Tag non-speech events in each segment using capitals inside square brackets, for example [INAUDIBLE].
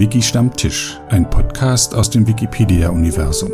Wiki Stammtisch, ein Podcast aus dem Wikipedia-Universum.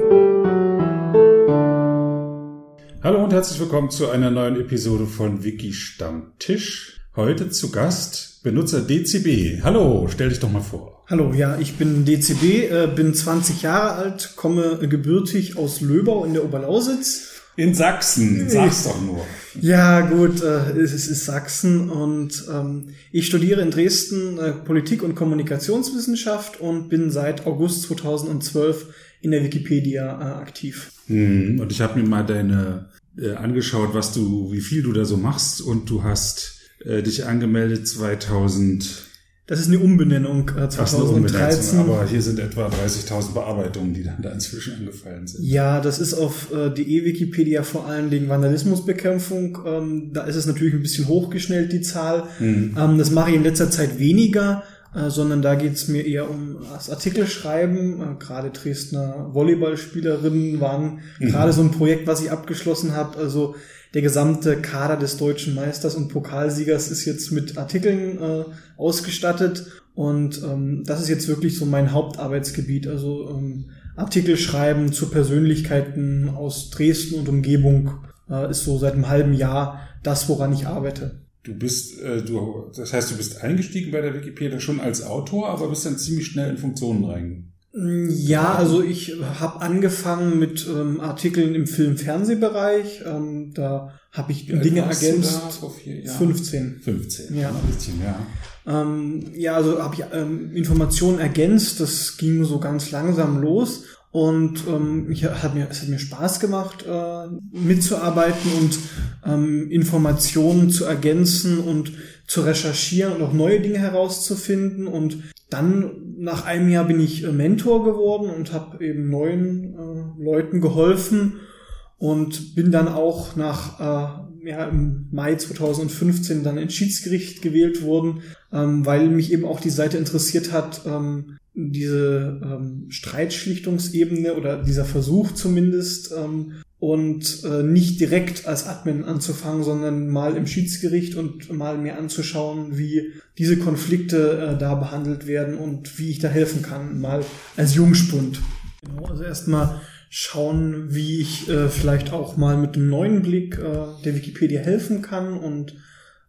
Hallo und herzlich willkommen zu einer neuen Episode von Wiki Stammtisch. Heute zu Gast Benutzer DCB. Hallo, stell dich doch mal vor. Hallo, ja, ich bin DCB, äh, bin 20 Jahre alt, komme gebürtig aus Löbau in der Oberlausitz in Sachsen, sag's doch nur. Ja, gut, äh, es ist Sachsen und ähm, ich studiere in Dresden äh, Politik- und Kommunikationswissenschaft und bin seit August 2012 in der Wikipedia äh, aktiv. Hm, und ich habe mir mal deine äh, angeschaut, was du, wie viel du da so machst und du hast äh, dich angemeldet 2000 das ist eine Umbenennung äh, 2013. aber hier sind etwa 30.000 Bearbeitungen, die dann da inzwischen angefallen sind. Ja, das ist auf äh, die E-Wikipedia vor allen Dingen Vandalismusbekämpfung. Ähm, da ist es natürlich ein bisschen hochgeschnellt, die Zahl. Mhm. Ähm, das mache ich in letzter Zeit weniger, äh, sondern da geht es mir eher um das Artikelschreiben. Äh, gerade Dresdner Volleyballspielerinnen waren mhm. gerade so ein Projekt, was ich abgeschlossen habe. Also der gesamte Kader des deutschen Meisters und Pokalsiegers ist jetzt mit Artikeln äh, ausgestattet und ähm, das ist jetzt wirklich so mein Hauptarbeitsgebiet. Also ähm, Artikel schreiben zu Persönlichkeiten aus Dresden und Umgebung äh, ist so seit einem halben Jahr das, woran ich arbeite. Du bist, äh, du, das heißt, du bist eingestiegen bei der Wikipedia schon als Autor, aber bist dann ziemlich schnell in Funktionen rein ja, also ich habe angefangen mit ähm, Artikeln im Film-Fernsehbereich. Ähm, da habe ich Wie Dinge ergänzt. vor vier Jahren? 15. 15. Ja. Ein bisschen, ja. Ähm, ja, also habe ich ähm, Informationen ergänzt. Das ging so ganz langsam los. Und ähm, ich, hat mir, es hat mir Spaß gemacht, äh, mitzuarbeiten und ähm, Informationen zu ergänzen und zu recherchieren und auch neue Dinge herauszufinden. Und dann nach einem Jahr bin ich äh, Mentor geworden und habe eben neuen äh, Leuten geholfen und bin dann auch nach äh, ja, im Mai 2015 dann ins Schiedsgericht gewählt worden, ähm, weil mich eben auch die Seite interessiert hat, ähm, diese ähm, Streitschlichtungsebene oder dieser Versuch zumindest ähm, und äh, nicht direkt als Admin anzufangen, sondern mal im Schiedsgericht und mal mir anzuschauen, wie diese Konflikte äh, da behandelt werden und wie ich da helfen kann, mal als Jungspund. Genau, also erstmal schauen, wie ich äh, vielleicht auch mal mit einem neuen Blick äh, der Wikipedia helfen kann und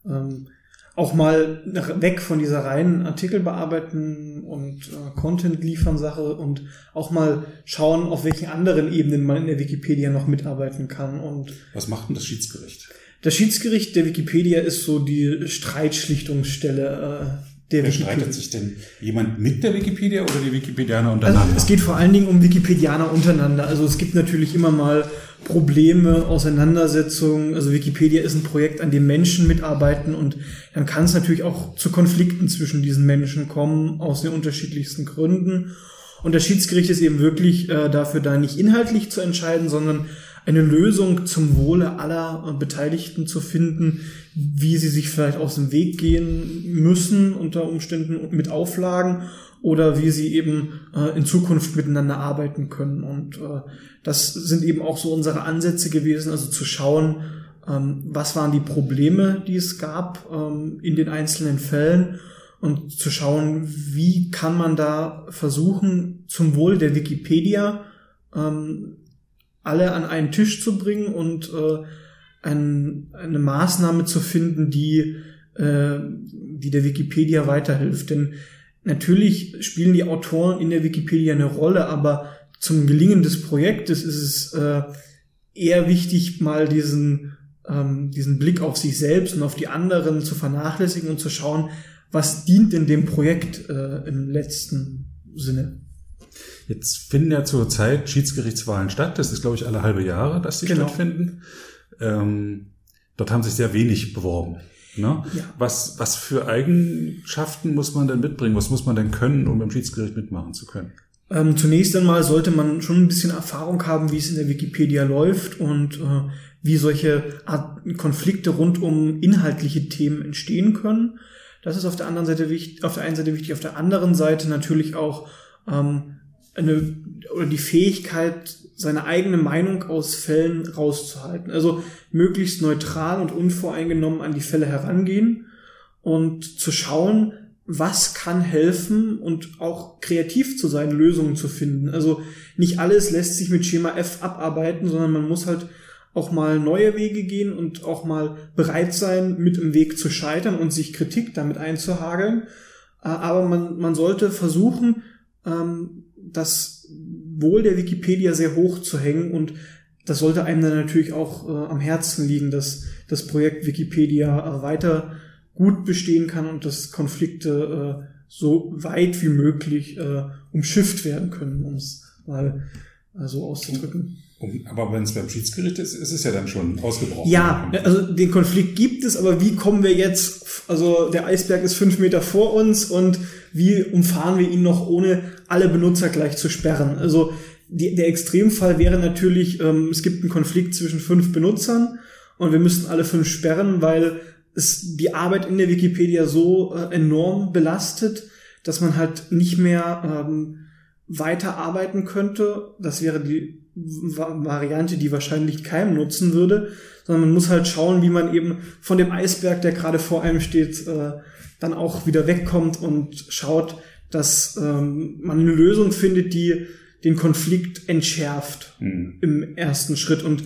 ähm, auch mal weg von dieser reinen Artikel bearbeiten und äh, Content liefern Sache und auch mal schauen, auf welchen anderen Ebenen man in der Wikipedia noch mitarbeiten kann. Und was macht denn das Schiedsgericht? Das Schiedsgericht der Wikipedia ist so die Streitschlichtungsstelle äh, der Wer streitet sich denn jemand mit der Wikipedia oder die Wikipedianer untereinander? Also es geht vor allen Dingen um Wikipedianer untereinander. Also es gibt natürlich immer mal Probleme, Auseinandersetzungen. Also Wikipedia ist ein Projekt, an dem Menschen mitarbeiten und dann kann es natürlich auch zu Konflikten zwischen diesen Menschen kommen, aus den unterschiedlichsten Gründen. Und das Schiedsgericht ist eben wirklich äh, dafür da, nicht inhaltlich zu entscheiden, sondern eine Lösung zum Wohle aller äh, Beteiligten zu finden, wie sie sich vielleicht aus dem Weg gehen müssen unter Umständen mit Auflagen oder wie sie eben äh, in Zukunft miteinander arbeiten können. Und äh, das sind eben auch so unsere Ansätze gewesen, also zu schauen, ähm, was waren die Probleme, die es gab ähm, in den einzelnen Fällen und zu schauen, wie kann man da versuchen, zum Wohl der Wikipedia ähm, alle an einen Tisch zu bringen und äh, ein, eine Maßnahme zu finden, die, äh, die der Wikipedia weiterhilft. Denn natürlich spielen die Autoren in der Wikipedia eine Rolle, aber zum Gelingen des Projektes ist es äh, eher wichtig, mal diesen, ähm, diesen Blick auf sich selbst und auf die anderen zu vernachlässigen und zu schauen, was dient in dem Projekt äh, im letzten Sinne. Jetzt finden ja zurzeit Schiedsgerichtswahlen statt. Das ist, glaube ich, alle halbe Jahre, dass sie genau. stattfinden. Ähm, dort haben sich sehr wenig beworben. Ne? Ja. Was, was für Eigenschaften muss man denn mitbringen? Was muss man denn können, um im Schiedsgericht mitmachen zu können? Ähm, zunächst einmal sollte man schon ein bisschen Erfahrung haben, wie es in der Wikipedia läuft und äh, wie solche Art Konflikte rund um inhaltliche Themen entstehen können. Das ist auf der anderen Seite wichtig, auf der einen Seite wichtig, auf der anderen Seite natürlich auch ähm, eine oder die Fähigkeit, seine eigene Meinung aus Fällen rauszuhalten. Also möglichst neutral und unvoreingenommen an die Fälle herangehen und zu schauen, was kann helfen und auch kreativ zu sein, Lösungen zu finden. Also nicht alles lässt sich mit Schema F abarbeiten, sondern man muss halt auch mal neue Wege gehen und auch mal bereit sein, mit im Weg zu scheitern und sich Kritik damit einzuhageln. Äh, aber man, man sollte versuchen, ähm, das Wohl der Wikipedia sehr hoch zu hängen und das sollte einem dann natürlich auch äh, am Herzen liegen, dass das Projekt Wikipedia äh, weiter gut bestehen kann und dass Konflikte äh, so weit wie möglich äh, umschifft werden können, um es mal äh, so auszudrücken. Aber wenn es beim Schiedsgericht ist, ist es ja dann schon ausgebrochen. Ja, also den Konflikt gibt es, aber wie kommen wir jetzt, also der Eisberg ist fünf Meter vor uns und wie umfahren wir ihn noch, ohne alle Benutzer gleich zu sperren? Also die, der Extremfall wäre natürlich, ähm, es gibt einen Konflikt zwischen fünf Benutzern und wir müssten alle fünf sperren, weil es die Arbeit in der Wikipedia so äh, enorm belastet, dass man halt nicht mehr ähm, weiter arbeiten könnte. Das wäre die Variante, die wahrscheinlich keinem nutzen würde, sondern man muss halt schauen, wie man eben von dem Eisberg, der gerade vor einem steht, äh, dann auch wieder wegkommt und schaut, dass ähm, man eine Lösung findet, die den Konflikt entschärft mhm. im ersten Schritt. Und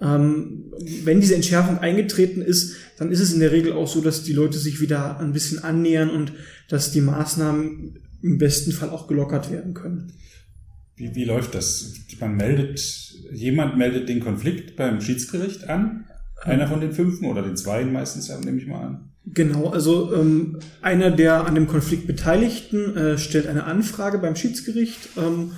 ähm, wenn diese Entschärfung eingetreten ist, dann ist es in der Regel auch so, dass die Leute sich wieder ein bisschen annähern und dass die Maßnahmen im besten Fall auch gelockert werden können. Wie, wie läuft das? Man meldet, jemand meldet den Konflikt beim Schiedsgericht an? Einer von den fünfen oder den zweien meistens, nehme ich mal an. Genau, also ähm, einer der an dem Konflikt Beteiligten äh, stellt eine Anfrage beim Schiedsgericht ähm,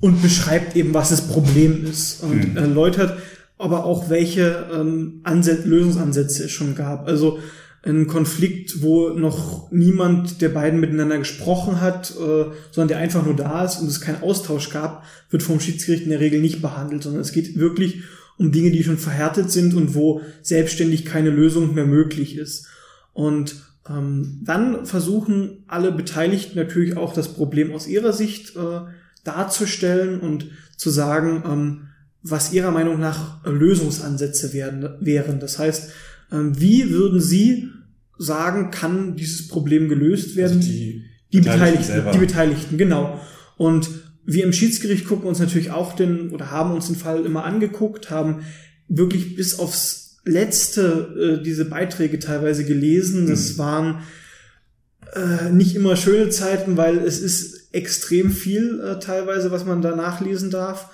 und beschreibt eben, was das Problem ist und hm. erläutert aber auch welche ähm, Ansätze, Lösungsansätze es schon gab. Also ein Konflikt, wo noch niemand der beiden miteinander gesprochen hat, äh, sondern der einfach nur da ist und es keinen Austausch gab, wird vom Schiedsgericht in der Regel nicht behandelt, sondern es geht wirklich um Dinge, die schon verhärtet sind und wo selbstständig keine Lösung mehr möglich ist. Und ähm, dann versuchen alle Beteiligten natürlich auch das Problem aus ihrer Sicht äh, darzustellen und zu sagen, ähm, was ihrer Meinung nach Lösungsansätze werden, wären. Das heißt, ähm, wie würden Sie sagen, kann dieses Problem gelöst werden? Also die, die Beteiligten, Beteiligten die Beteiligten, genau. Und wir im Schiedsgericht gucken uns natürlich auch den oder haben uns den Fall immer angeguckt, haben wirklich bis aufs letzte äh, diese Beiträge teilweise gelesen. Das mhm. waren äh, nicht immer schöne Zeiten, weil es ist extrem viel äh, teilweise, was man da nachlesen darf.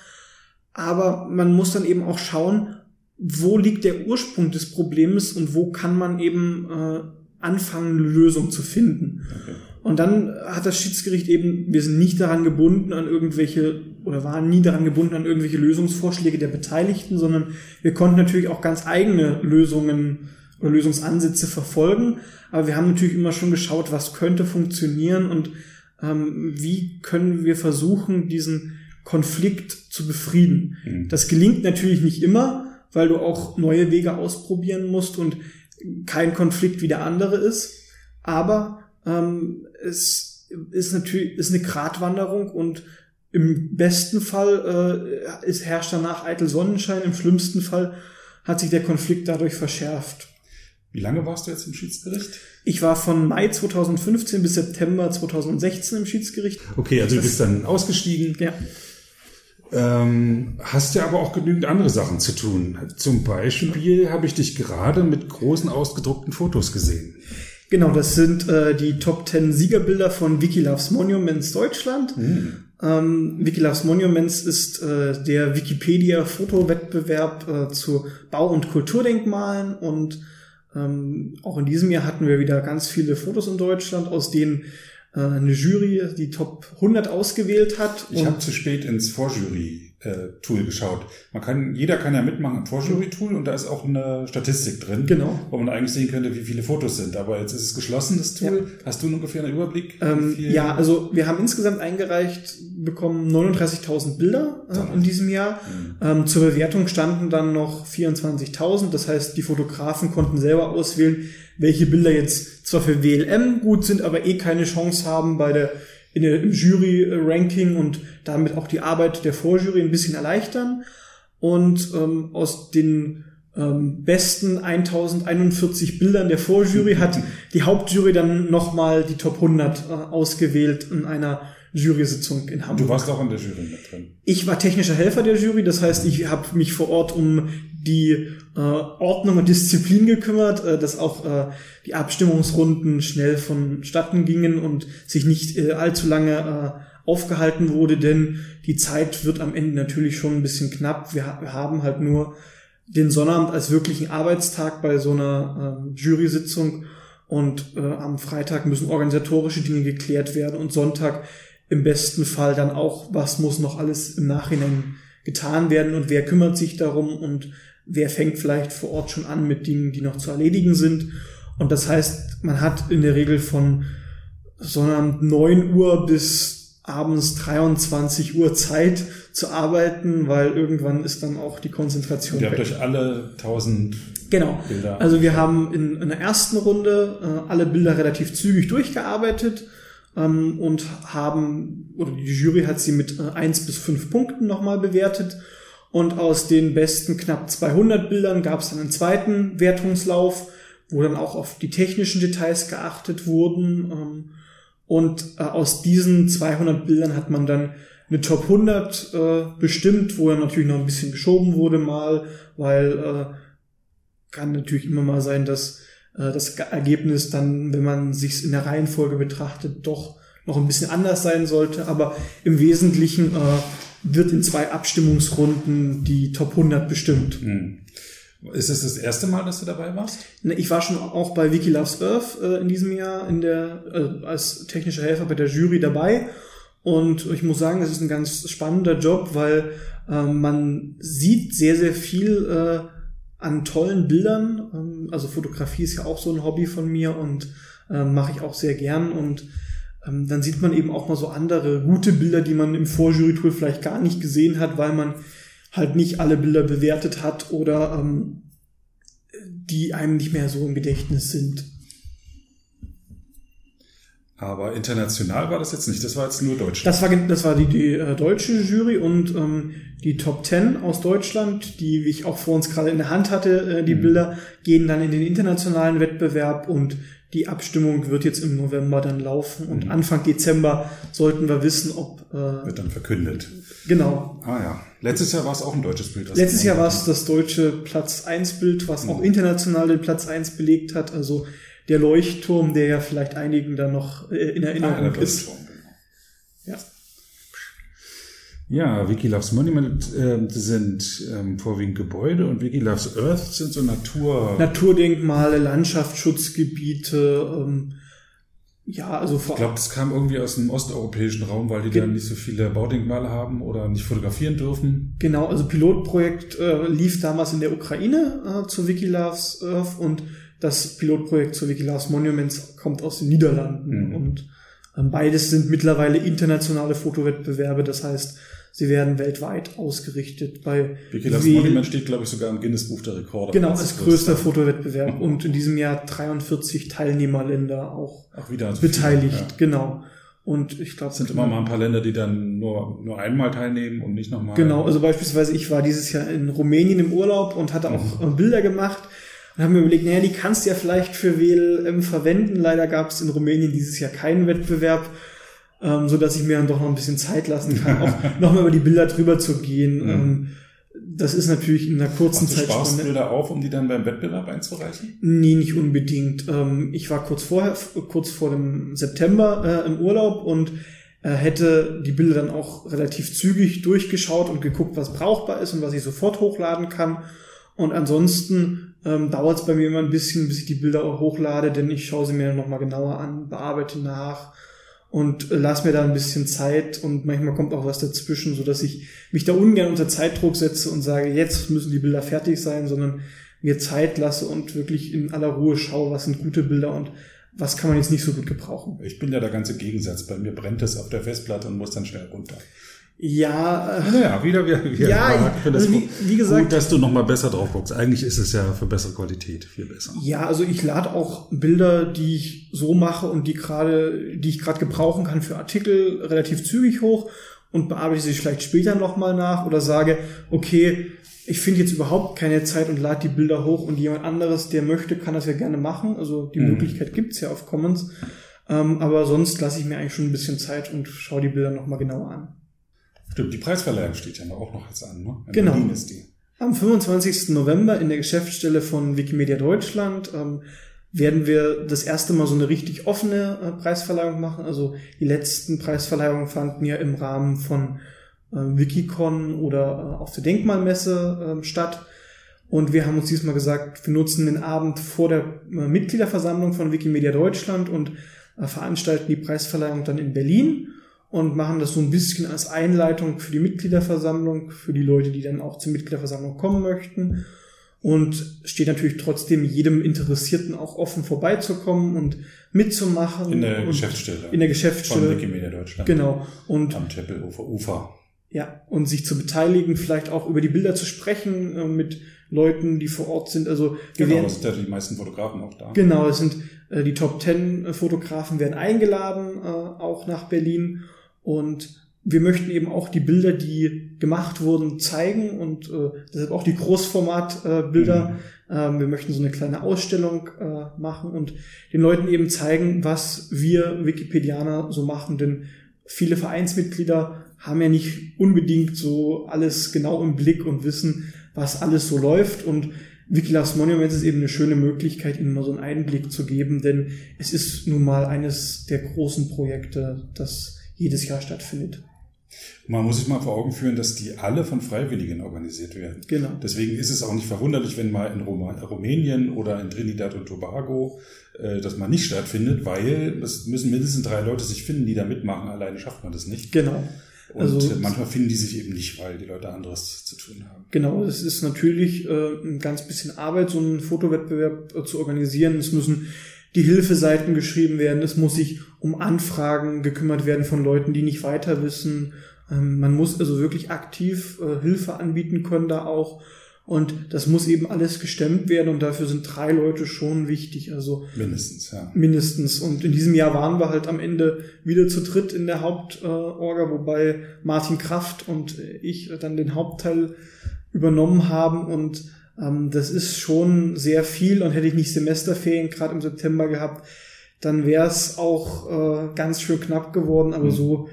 Aber man muss dann eben auch schauen, wo liegt der Ursprung des Problems und wo kann man eben äh, anfangen, eine Lösung zu finden. Okay. Und dann hat das Schiedsgericht eben, wir sind nicht daran gebunden an irgendwelche oder waren nie daran gebunden an irgendwelche Lösungsvorschläge der Beteiligten, sondern wir konnten natürlich auch ganz eigene Lösungen oder Lösungsansätze verfolgen. Aber wir haben natürlich immer schon geschaut, was könnte funktionieren und ähm, wie können wir versuchen, diesen Konflikt zu befrieden. Mhm. Das gelingt natürlich nicht immer, weil du auch neue Wege ausprobieren musst und kein Konflikt wie der andere ist. Aber ähm, es ist natürlich ist eine Gratwanderung und im besten Fall äh, ist herrscht danach eitel Sonnenschein, im schlimmsten Fall hat sich der Konflikt dadurch verschärft. Wie lange warst du jetzt im Schiedsgericht? Ich war von Mai 2015 bis September 2016 im Schiedsgericht. Okay, also du bist dann ausgestiegen. Ja. Ähm, hast ja aber auch genügend andere Sachen zu tun. Zum Beispiel habe ich dich gerade mit großen ausgedruckten Fotos gesehen. Genau, das sind äh, die Top 10 Siegerbilder von Wiki Loves Monuments Deutschland. Mhm. Ähm, Wiki Loves Monuments ist äh, der Wikipedia-Fotowettbewerb äh, zu Bau- und Kulturdenkmalen und ähm, auch in diesem Jahr hatten wir wieder ganz viele Fotos in Deutschland, aus denen äh, eine Jury die Top 100 ausgewählt hat. Ich habe zu spät ins Vorjury Tool geschaut. Man kann, jeder kann ja mitmachen im Vorjury-Tool und da ist auch eine Statistik drin, genau. wo man eigentlich sehen könnte, wie viele Fotos sind. Aber jetzt ist es geschlossen, das Tool. Ja. Hast du ungefähr einen Überblick? Ähm, ja, also wir haben insgesamt eingereicht bekommen 39.000 Bilder äh, in diesem Jahr. Mhm. Ähm, zur Bewertung standen dann noch 24.000. Das heißt, die Fotografen konnten selber auswählen, welche Bilder jetzt zwar für WLM gut sind, aber eh keine Chance haben bei der in der, im Jury-Ranking und damit auch die Arbeit der Vorjury ein bisschen erleichtern. Und ähm, aus den ähm, besten 1041 Bildern der Vorjury hat [LAUGHS] die Hauptjury dann nochmal die Top 100 äh, ausgewählt in einer Jury-Sitzung in Hamburg. Du warst auch in der Jury mit drin. Ich war technischer Helfer der Jury, das heißt, ich habe mich vor Ort um die äh, Ordnung und Disziplin gekümmert, äh, dass auch äh, die Abstimmungsrunden schnell vonstatten gingen und sich nicht äh, allzu lange äh, aufgehalten wurde, denn die Zeit wird am Ende natürlich schon ein bisschen knapp. Wir, wir haben halt nur den Sonnabend als wirklichen Arbeitstag bei so einer ähm, Jury-Sitzung und äh, am Freitag müssen organisatorische Dinge geklärt werden und Sonntag im besten Fall dann auch, was muss noch alles im Nachhinein getan werden und wer kümmert sich darum und wer fängt vielleicht vor Ort schon an mit Dingen, die noch zu erledigen sind. Und das heißt, man hat in der Regel von Sonnabend neun Uhr bis abends 23 Uhr Zeit zu arbeiten, weil irgendwann ist dann auch die Konzentration. Ihr habt euch alle tausend Genau. Bilder. Also wir haben in, in der ersten Runde äh, alle Bilder relativ zügig durchgearbeitet ähm, und haben, oder die Jury hat sie mit äh, eins bis fünf Punkten nochmal bewertet. Und aus den besten knapp 200 Bildern gab es dann einen zweiten Wertungslauf, wo dann auch auf die technischen Details geachtet wurden. Ähm, und äh, aus diesen 200 Bildern hat man dann eine Top 100 äh, bestimmt, wo dann natürlich noch ein bisschen geschoben wurde mal, weil äh, kann natürlich immer mal sein, dass äh, das Ergebnis dann, wenn man sich in der Reihenfolge betrachtet, doch noch ein bisschen anders sein sollte. Aber im Wesentlichen äh, wird in zwei Abstimmungsrunden die Top 100 bestimmt. Hm. Ist es das erste Mal, dass du dabei warst? Ne, ich war schon auch bei Wiki Loves Earth äh, in diesem Jahr in der, äh, als technischer Helfer bei der Jury dabei. Und ich muss sagen, es ist ein ganz spannender Job, weil äh, man sieht sehr, sehr viel äh, an tollen Bildern. Ähm, also Fotografie ist ja auch so ein Hobby von mir und äh, mache ich auch sehr gern. Und ähm, dann sieht man eben auch mal so andere gute Bilder, die man im Vorjury-Tool vielleicht gar nicht gesehen hat, weil man halt nicht alle Bilder bewertet hat oder ähm, die einem nicht mehr so im Gedächtnis sind. Aber international war das jetzt nicht, das war jetzt nur Deutschland. Das war, das war die, die äh, deutsche Jury und ähm, die Top 10 aus Deutschland, die wie ich auch vor uns gerade in der Hand hatte, äh, die mhm. Bilder, gehen dann in den internationalen Wettbewerb und die Abstimmung wird jetzt im November dann laufen und mhm. Anfang Dezember sollten wir wissen, ob... Äh, wird dann verkündet. Genau. Ah ja. Letztes Jahr war es auch ein deutsches Bild. Letztes Jahr war es das deutsche Platz 1 Bild, was mhm. auch international den Platz 1 belegt hat. Also der Leuchtturm, der ja vielleicht einigen da noch äh, in Erinnerung ah, ist. Genau. Ja. Ja, Wiki Loves Monument äh, sind ähm, vorwiegend Gebäude und Wiki Loves Earth sind so Natur... Naturdenkmale, Landschaftsschutzgebiete, ähm, ja, also vor Ich glaube, das kam irgendwie aus dem osteuropäischen Raum, weil die dann nicht so viele Baudenkmale haben oder nicht fotografieren dürfen. Genau, also Pilotprojekt äh, lief damals in der Ukraine äh, zu Wiki Loves Earth und das Pilotprojekt zu Wikilas Monuments kommt aus den Niederlanden mhm. und ähm, beides sind mittlerweile internationale Fotowettbewerbe. Das heißt, sie werden weltweit ausgerichtet. Bei Wikilas Monument steht, glaube ich, sogar im Guinness Buch der Rekorde. Genau, als größter Fotowettbewerb [LAUGHS] und in diesem Jahr 43 Teilnehmerländer auch Ach, wieder also beteiligt. Viele, ja. Genau. Und ich glaube, es sind immer mal ein paar Länder, die dann nur, nur einmal teilnehmen und nicht nochmal. Genau, also beispielsweise ich war dieses Jahr in Rumänien im Urlaub und hatte auch mhm. Bilder gemacht und haben mir überlegt, naja, die kannst du ja vielleicht für WLM verwenden. Leider gab es in Rumänien dieses Jahr keinen Wettbewerb, ähm, so dass ich mir dann doch noch ein bisschen Zeit lassen kann, auch [LAUGHS] nochmal über die Bilder drüber zu gehen. Mhm. Ähm, das ist natürlich in einer kurzen Zeit. Du sparst Bilder auf, um die dann beim Wettbewerb einzureichen? Nee, nicht unbedingt. Ähm, ich war kurz vorher, kurz vor dem September äh, im Urlaub und äh, hätte die Bilder dann auch relativ zügig durchgeschaut und geguckt, was brauchbar ist und was ich sofort hochladen kann. Und ansonsten ähm, dauert es bei mir immer ein bisschen, bis ich die Bilder auch hochlade, denn ich schaue sie mir nochmal genauer an, bearbeite nach und äh, lass mir da ein bisschen Zeit und manchmal kommt auch was dazwischen, so dass ich mich da ungern unter Zeitdruck setze und sage, jetzt müssen die Bilder fertig sein, sondern mir Zeit lasse und wirklich in aller Ruhe schaue, was sind gute Bilder und was kann man jetzt nicht so gut gebrauchen. Ich bin ja der ganze Gegensatz. Bei mir brennt es auf der Festplatte und muss dann schnell runter. Ja, äh, naja, wieder, wieder, wieder. Ja, ich finde also wie, wie gesagt, gut, dass du noch mal besser drauf guckst. Eigentlich ist es ja für bessere Qualität viel besser. Ja, also ich lade auch Bilder, die ich so mache und die gerade, die ich gerade gebrauchen kann für Artikel, relativ zügig hoch und bearbeite sie vielleicht später noch mal nach oder sage, okay, ich finde jetzt überhaupt keine Zeit und lade die Bilder hoch und jemand anderes, der möchte, kann das ja gerne machen. Also die mhm. Möglichkeit gibt's ja auf Commons. Ähm, aber sonst lasse ich mir eigentlich schon ein bisschen Zeit und schaue die Bilder nochmal genauer an. Stimmt, die Preisverleihung steht ja auch noch jetzt an, ne? In genau. Berlin ist die. Am 25. November in der Geschäftsstelle von Wikimedia Deutschland ähm, werden wir das erste Mal so eine richtig offene äh, Preisverleihung machen. Also die letzten Preisverleihungen fanden ja im Rahmen von äh, Wikicon oder äh, auf der Denkmalmesse äh, statt. Und wir haben uns diesmal gesagt, wir nutzen den Abend vor der äh, Mitgliederversammlung von Wikimedia Deutschland und äh, veranstalten die Preisverleihung dann in Berlin und machen das so ein bisschen als Einleitung für die Mitgliederversammlung, für die Leute, die dann auch zur Mitgliederversammlung kommen möchten. Und steht natürlich trotzdem jedem Interessierten auch offen vorbeizukommen und mitzumachen. In der Geschäftsstelle. In der Geschäftsstelle. Von Wikimedia Deutschland. Genau. Und am Tempelhofer Ufer. Ja, und sich zu beteiligen, vielleicht auch über die Bilder zu sprechen, äh, mit Leuten, die vor Ort sind. Also genau, werden, es sind ja die meisten Fotografen auch da. Genau, es sind äh, die Top Ten Fotografen werden eingeladen, äh, auch nach Berlin. Und wir möchten eben auch die Bilder, die gemacht wurden, zeigen und äh, deshalb auch die Großformatbilder. Mhm. Ähm, wir möchten so eine kleine Ausstellung äh, machen und den Leuten eben zeigen, was wir Wikipedianer so machen, denn viele Vereinsmitglieder haben ja nicht unbedingt so alles genau im Blick und wissen, was alles so läuft und Wikilas Monuments ist eben eine schöne Möglichkeit, ihnen mal so einen Einblick zu geben, denn es ist nun mal eines der großen Projekte, das jedes Jahr stattfindet. Man muss sich mal vor Augen führen, dass die alle von Freiwilligen organisiert werden. Genau. Deswegen ist es auch nicht verwunderlich, wenn mal in Rumänien oder in Trinidad und Tobago äh, das mal nicht stattfindet, weil es müssen mindestens drei Leute sich finden, die da mitmachen. Alleine schafft man das nicht. Genau. Und also, manchmal finden die sich eben nicht, weil die Leute anderes zu tun haben. Genau, es ist natürlich äh, ein ganz bisschen Arbeit, so einen Fotowettbewerb äh, zu organisieren. Es müssen die Hilfeseiten geschrieben werden, es muss sich um Anfragen gekümmert werden von Leuten, die nicht weiter wissen. Ähm, man muss also wirklich aktiv äh, Hilfe anbieten können da auch. Und das muss eben alles gestemmt werden und dafür sind drei Leute schon wichtig. Also mindestens, ja. Mindestens. Und in diesem Jahr waren wir halt am Ende wieder zu dritt in der Hauptorga, wobei Martin Kraft und ich dann den Hauptteil übernommen haben und ähm, das ist schon sehr viel und hätte ich nicht Semesterferien gerade im September gehabt, dann wäre es auch äh, ganz schön knapp geworden, aber mhm. so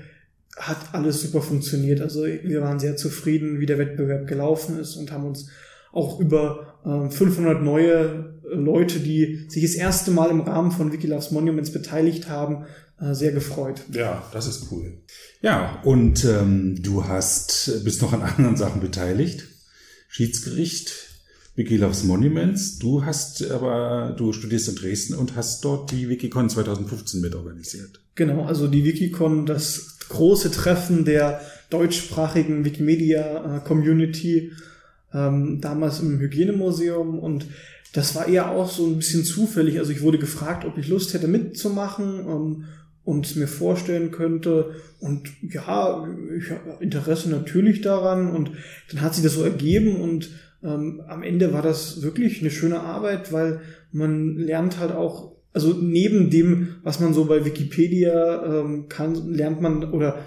hat alles super funktioniert. Also wir waren sehr zufrieden, wie der Wettbewerb gelaufen ist und haben uns auch über äh, 500 neue Leute, die sich das erste Mal im Rahmen von Wikiloves Monuments beteiligt haben, äh, sehr gefreut. Ja, das ist cool. Ja, und ähm, du hast bist noch an anderen Sachen beteiligt. Schiedsgericht, Wikiloves Monuments. Du hast aber, du studierst in Dresden und hast dort die Wikicon 2015 mitorganisiert. Genau, also die Wikicon, das große Treffen der deutschsprachigen Wikimedia-Community, ähm, damals im Hygienemuseum und das war eher auch so ein bisschen zufällig. Also ich wurde gefragt, ob ich Lust hätte mitzumachen ähm, und mir vorstellen könnte. Und ja, ich habe Interesse natürlich daran. Und dann hat sich das so ergeben und ähm, am Ende war das wirklich eine schöne Arbeit, weil man lernt halt auch, also neben dem, was man so bei Wikipedia ähm, kann, lernt man oder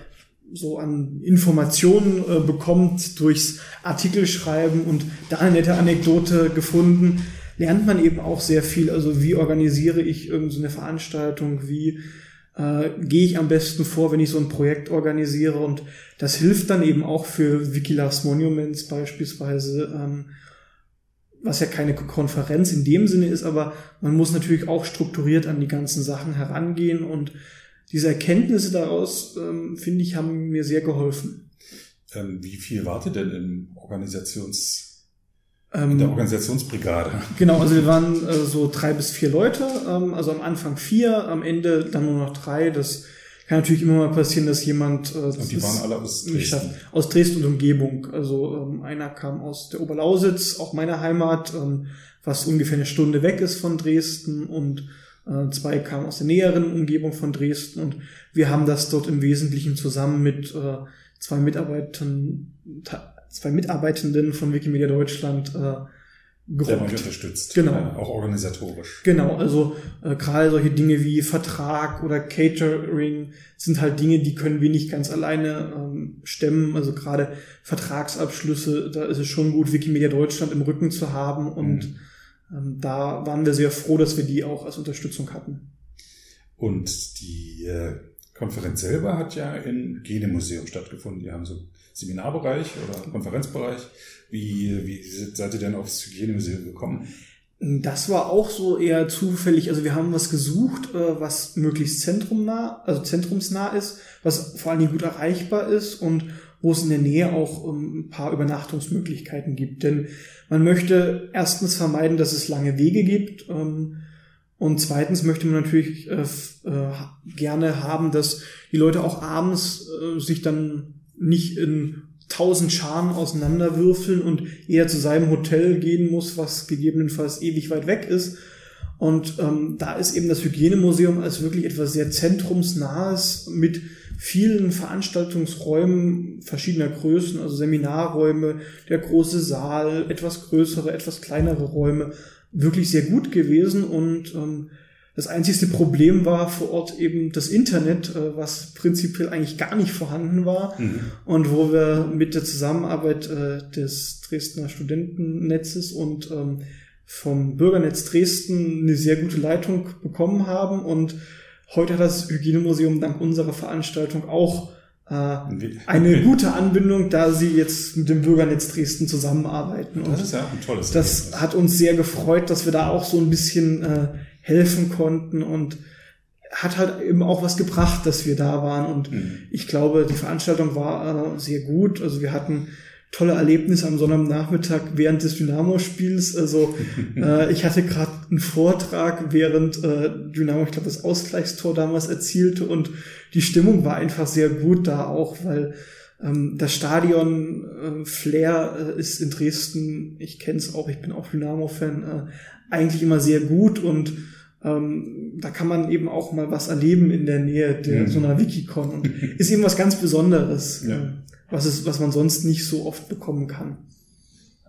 so an Informationen äh, bekommt durchs Artikelschreiben und da eine nette Anekdote gefunden, lernt man eben auch sehr viel. Also wie organisiere ich irgendeine Veranstaltung, wie äh, gehe ich am besten vor, wenn ich so ein Projekt organisiere. Und das hilft dann eben auch für Wikilas Monuments beispielsweise, ähm, was ja keine Konferenz in dem Sinne ist, aber man muss natürlich auch strukturiert an die ganzen Sachen herangehen und diese Erkenntnisse daraus, ähm, finde ich, haben mir sehr geholfen. Ähm, wie viel wartet denn im Organisations in ähm, der Organisationsbrigade. Genau, also wir [LAUGHS] waren äh, so drei bis vier Leute, ähm, also am Anfang vier, am Ende dann nur noch drei. Das kann natürlich immer mal passieren, dass jemand äh, und die waren alle aus Dresden. aus Dresden und Umgebung. Also ähm, einer kam aus der Oberlausitz, auch meiner Heimat, ähm, was ungefähr eine Stunde weg ist von Dresden und äh, zwei kamen aus der näheren Umgebung von Dresden und wir haben das dort im Wesentlichen zusammen mit äh, zwei Mitarbeitern zwei Mitarbeitenden von Wikimedia Deutschland äh, gerockt. unterstützt. Genau. Ja, auch organisatorisch. Genau, also äh, gerade solche Dinge wie Vertrag oder Catering sind halt Dinge, die können wir nicht ganz alleine ähm, stemmen. Also gerade Vertragsabschlüsse, da ist es schon gut, Wikimedia Deutschland im Rücken zu haben und mhm. ähm, da waren wir sehr froh, dass wir die auch als Unterstützung hatten. Und die äh, Konferenz selber hat ja im Genemuseum stattgefunden. Die haben so Seminarbereich oder Konferenzbereich. Wie, wie seid ihr denn aufs Hygienemuseum gekommen? Das war auch so eher zufällig. Also wir haben was gesucht, äh, was möglichst zentrumnah, also zentrumsnah ist, was vor allen Dingen gut erreichbar ist und wo es in der Nähe auch ähm, ein paar Übernachtungsmöglichkeiten gibt. Denn man möchte erstens vermeiden, dass es lange Wege gibt. Ähm, und zweitens möchte man natürlich äh, äh, gerne haben, dass die Leute auch abends sich dann nicht in tausend Scharen auseinanderwürfeln und eher zu seinem Hotel gehen muss, was gegebenenfalls ewig weit weg ist. Und ähm, da ist eben das Hygienemuseum als wirklich etwas sehr zentrumsnahes mit vielen Veranstaltungsräumen verschiedener Größen, also Seminarräume, der große Saal, etwas größere, etwas kleinere Räume, wirklich sehr gut gewesen und ähm, das einzigste Problem war vor Ort eben das Internet, äh, was prinzipiell eigentlich gar nicht vorhanden war mhm. und wo wir mit der Zusammenarbeit äh, des Dresdner Studentennetzes und ähm, vom Bürgernetz Dresden eine sehr gute Leitung bekommen haben und heute hat das Hygienemuseum dank unserer Veranstaltung auch äh, eine [LAUGHS] gute Anbindung, da sie jetzt mit dem Bürgernetz Dresden zusammenarbeiten. Und das ist ja ein tolles Das Ergebnis. hat uns sehr gefreut, dass wir da auch so ein bisschen helfen konnten und hat halt eben auch was gebracht, dass wir da waren. Und mhm. ich glaube, die Veranstaltung war äh, sehr gut. Also wir hatten tolle Erlebnisse am Sonnabendnachmittag während des Dynamo-Spiels. Also [LAUGHS] äh, ich hatte gerade einen Vortrag, während äh, Dynamo, ich glaube, das Ausgleichstor damals erzielte und die Stimmung war einfach sehr gut da auch, weil ähm, das Stadion äh, Flair äh, ist in Dresden, ich kenne es auch, ich bin auch Dynamo-Fan, äh, eigentlich immer sehr gut und ähm, da kann man eben auch mal was erleben in der Nähe der mhm. so einer Wikicon und ist eben was ganz Besonderes, ja. äh, was es, was man sonst nicht so oft bekommen kann.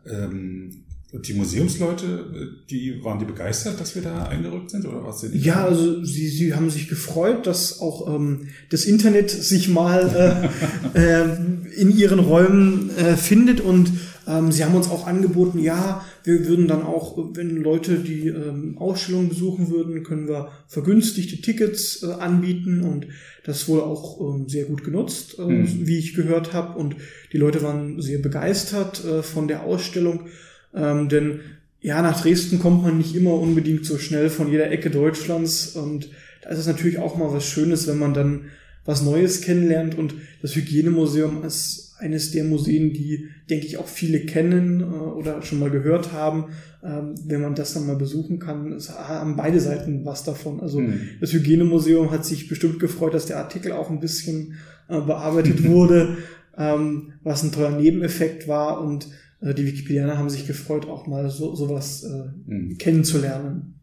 Ähm, die Museumsleute, die waren die begeistert, dass wir da eingerückt sind oder was? Ja, also sie, sie haben sich gefreut, dass auch ähm, das Internet sich mal äh, [LAUGHS] äh, in ihren Räumen äh, findet und ähm, sie haben uns auch angeboten, ja, wir würden dann auch, wenn Leute die ähm, Ausstellung besuchen würden, können wir vergünstigte Tickets äh, anbieten und das wurde auch ähm, sehr gut genutzt, äh, mhm. wie ich gehört habe. Und die Leute waren sehr begeistert äh, von der Ausstellung, ähm, denn ja, nach Dresden kommt man nicht immer unbedingt so schnell von jeder Ecke Deutschlands und da ist es natürlich auch mal was Schönes, wenn man dann was Neues kennenlernt und das Hygienemuseum ist eines der Museen, die, denke ich, auch viele kennen äh, oder schon mal gehört haben. Ähm, wenn man das dann mal besuchen kann, es haben beide Seiten was davon. Also mhm. das Hygienemuseum hat sich bestimmt gefreut, dass der Artikel auch ein bisschen äh, bearbeitet [LAUGHS] wurde, ähm, was ein toller Nebeneffekt war. Und äh, die Wikipedianer haben sich gefreut, auch mal so sowas mhm. kennenzulernen.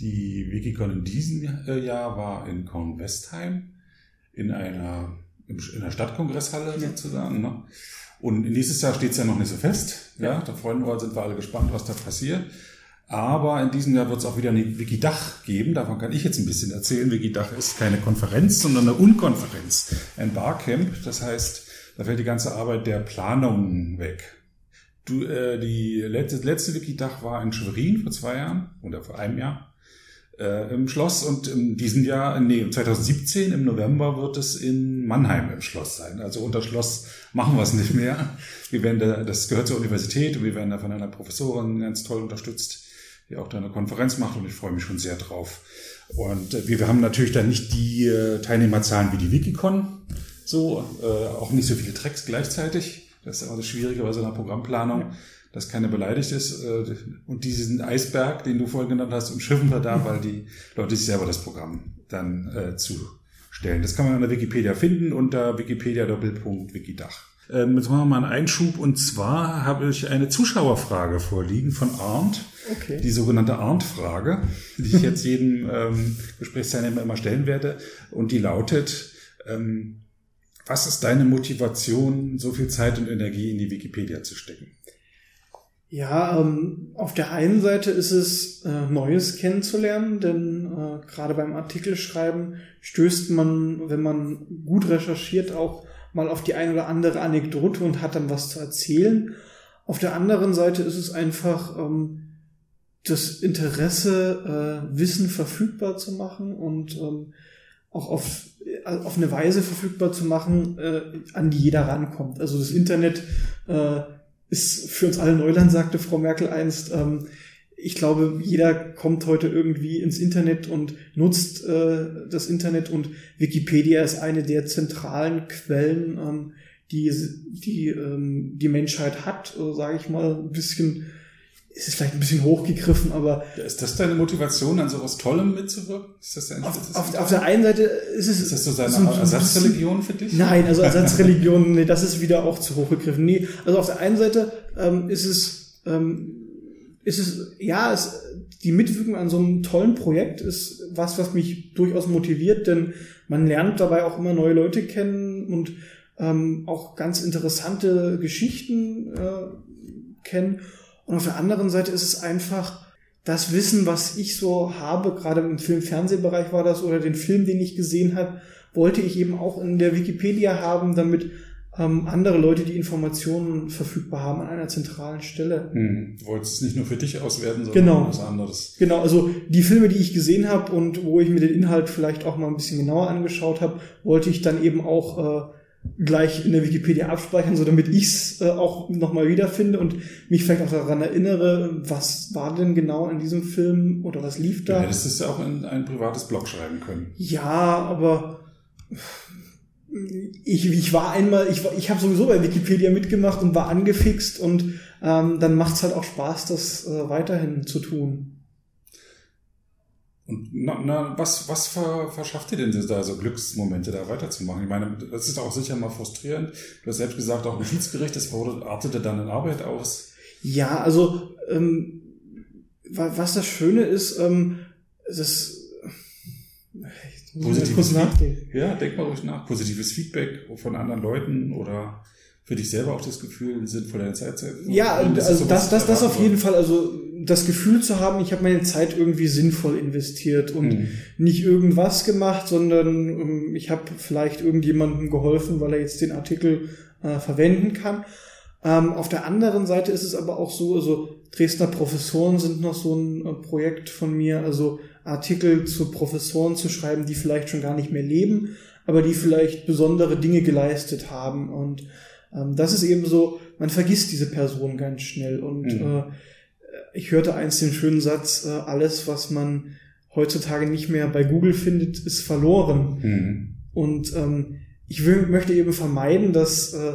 Die Wikicon in diesem äh, Jahr war in Kornwestheim in einer in der Stadtkongresshalle ja. sozusagen. Ne? Und nächstes Jahr steht es ja noch nicht so fest. Ja, da freuen wir uns, sind wir alle gespannt, was da passiert. Aber in diesem Jahr wird es auch wieder eine Wikidach geben. Davon kann ich jetzt ein bisschen erzählen. Wikidach ist keine Konferenz, sondern eine Unkonferenz. Ein Barcamp. Das heißt, da fällt die ganze Arbeit der Planung weg. Du, äh, die letzte, letzte Wikidach war in Schwerin vor zwei Jahren oder vor einem Jahr äh, im Schloss und in diesem Jahr, nee, 2017 im November wird es in Mannheim im Schloss sein. Also unter Schloss machen wir es nicht mehr. Wir werden da, das gehört zur Universität und wir werden da von einer Professorin ganz toll unterstützt, die auch da eine Konferenz macht und ich freue mich schon sehr drauf. Und äh, wir, haben natürlich dann nicht die äh, Teilnehmerzahlen wie die Wikicon, so, äh, auch nicht so viele Tracks gleichzeitig. Das ist immer das Schwierige bei so einer Programmplanung. Ja dass keiner beleidigt ist. Äh, und diesen Eisberg, den du vorhin genannt hast, umschiffen wir da, [LAUGHS] weil die Leute sich selber das Programm dann äh, zustellen. Das kann man an der Wikipedia finden unter wikipedia wikidach. Ähm, jetzt machen wir mal einen Einschub und zwar habe ich eine Zuschauerfrage vorliegen von Arndt. Okay. Die sogenannte Arndt-Frage, die ich jetzt jedem [LAUGHS] ähm, Gesprächsteilnehmer immer stellen werde. Und die lautet, ähm, was ist deine Motivation, so viel Zeit und Energie in die Wikipedia zu stecken? Ja, ähm, auf der einen Seite ist es äh, Neues kennenzulernen, denn äh, gerade beim Artikelschreiben stößt man, wenn man gut recherchiert, auch mal auf die eine oder andere Anekdote und hat dann was zu erzählen. Auf der anderen Seite ist es einfach ähm, das Interesse, äh, Wissen verfügbar zu machen und ähm, auch auf, äh, auf eine Weise verfügbar zu machen, äh, an die jeder rankommt. Also das Internet äh, ist für uns alle Neuland, sagte Frau Merkel einst. Ähm, ich glaube, jeder kommt heute irgendwie ins Internet und nutzt äh, das Internet und Wikipedia ist eine der zentralen Quellen, ähm, die die, ähm, die Menschheit hat, äh, sage ich mal, ein bisschen ist es vielleicht ein bisschen hochgegriffen, aber. Ist das deine Motivation, an sowas Tollem mitzuwirken? Ist das dein, auf, auf, auf, der einen Seite ist es. Ist das so seine so Ersatzreligion für dich? Nein, also [LAUGHS] Ersatzreligion, nee, das ist wieder auch zu hochgegriffen. Nee, also auf der einen Seite ähm, ist es, ähm, ist es, ja, es, die Mitwirkung an so einem tollen Projekt ist was, was mich durchaus motiviert, denn man lernt dabei auch immer neue Leute kennen und ähm, auch ganz interessante Geschichten äh, kennen. Und auf der anderen Seite ist es einfach das Wissen, was ich so habe, gerade im Film-Fernsehbereich war das oder den Film, den ich gesehen habe, wollte ich eben auch in der Wikipedia haben, damit ähm, andere Leute die Informationen verfügbar haben an einer zentralen Stelle. Hm. Du wolltest es nicht nur für dich auswerten, sondern genau. was anderes. Genau, also die Filme, die ich gesehen habe und wo ich mir den Inhalt vielleicht auch mal ein bisschen genauer angeschaut habe, wollte ich dann eben auch äh, gleich in der Wikipedia abspeichern, so damit ich es äh, auch nochmal wiederfinde und mich vielleicht auch daran erinnere, was war denn genau in diesem Film oder was lief da. Du hättest es ja auch in ein privates Blog schreiben können. Ja, aber ich, ich war einmal, ich, ich habe sowieso bei Wikipedia mitgemacht und war angefixt und ähm, dann macht es halt auch Spaß, das äh, weiterhin zu tun. Und na, na, was, was ver, verschafft dir denn da so Glücksmomente, da weiterzumachen? Ich meine, das ist auch sicher mal frustrierend. Du hast selbst gesagt, auch im Schiedsgericht, das artete dann in Arbeit aus. Ja, also ähm, was das Schöne ist, ähm, das Positives Feedback. Ja, denk mal ruhig nach. Positives Feedback von anderen Leuten oder für dich selber auch das Gefühl, sinnvoll deine Zeit zu Ja, also das, das, das auf jeden Fall. Also das Gefühl zu haben, ich habe meine Zeit irgendwie sinnvoll investiert und mhm. nicht irgendwas gemacht, sondern ähm, ich habe vielleicht irgendjemandem geholfen, weil er jetzt den Artikel äh, verwenden kann. Ähm, auf der anderen Seite ist es aber auch so, also Dresdner Professoren sind noch so ein äh, Projekt von mir, also Artikel zu Professoren zu schreiben, die vielleicht schon gar nicht mehr leben, aber die vielleicht besondere Dinge geleistet haben und ähm, das ist eben so, man vergisst diese Person ganz schnell. Und mhm. äh, ich hörte einst den schönen Satz, äh, alles, was man heutzutage nicht mehr bei Google findet, ist verloren. Mhm. Und ähm, ich will, möchte eben vermeiden, dass äh,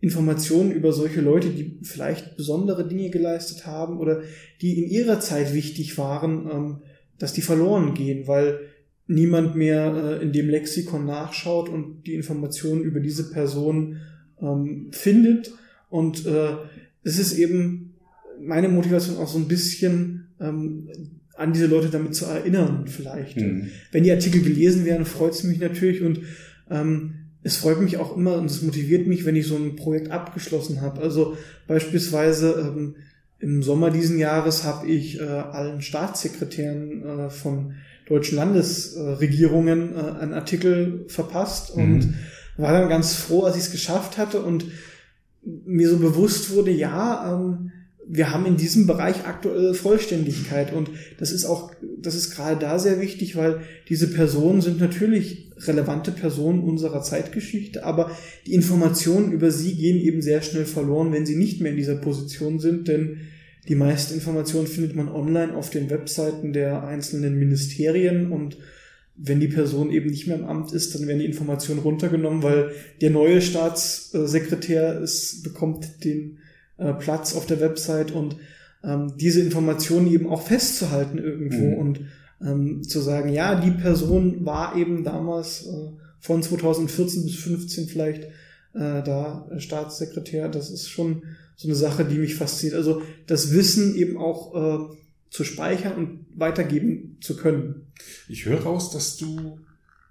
Informationen über solche Leute, die vielleicht besondere Dinge geleistet haben oder die in ihrer Zeit wichtig waren, ähm, dass die verloren gehen, weil niemand mehr äh, in dem Lexikon nachschaut und die Informationen über diese Person ähm, findet. Und äh, es ist eben meine Motivation auch so ein bisschen ähm, an diese Leute damit zu erinnern, vielleicht. Mhm. Wenn die Artikel gelesen werden, freut es mich natürlich und ähm, es freut mich auch immer und es motiviert mich, wenn ich so ein Projekt abgeschlossen habe. Also beispielsweise ähm, im Sommer diesen Jahres habe ich äh, allen Staatssekretären äh, von deutschen Landesregierungen äh, einen Artikel verpasst mhm. und war dann ganz froh, als ich es geschafft hatte und mir so bewusst wurde, ja, ähm, wir haben in diesem Bereich aktuell Vollständigkeit. Und das ist auch, das ist gerade da sehr wichtig, weil diese Personen sind natürlich relevante Personen unserer Zeitgeschichte, aber die Informationen über sie gehen eben sehr schnell verloren, wenn sie nicht mehr in dieser Position sind, denn die meisten Informationen findet man online auf den Webseiten der einzelnen Ministerien und wenn die Person eben nicht mehr im Amt ist, dann werden die Informationen runtergenommen, weil der neue Staatssekretär ist, bekommt den äh, Platz auf der Website und ähm, diese Informationen eben auch festzuhalten irgendwo mhm. und ähm, zu sagen, ja, die Person war eben damals äh, von 2014 bis 15 vielleicht äh, da Staatssekretär. Das ist schon so eine Sache, die mich fasziniert. Also das Wissen eben auch äh, zu speichern und weitergeben zu können. Ich höre raus, dass du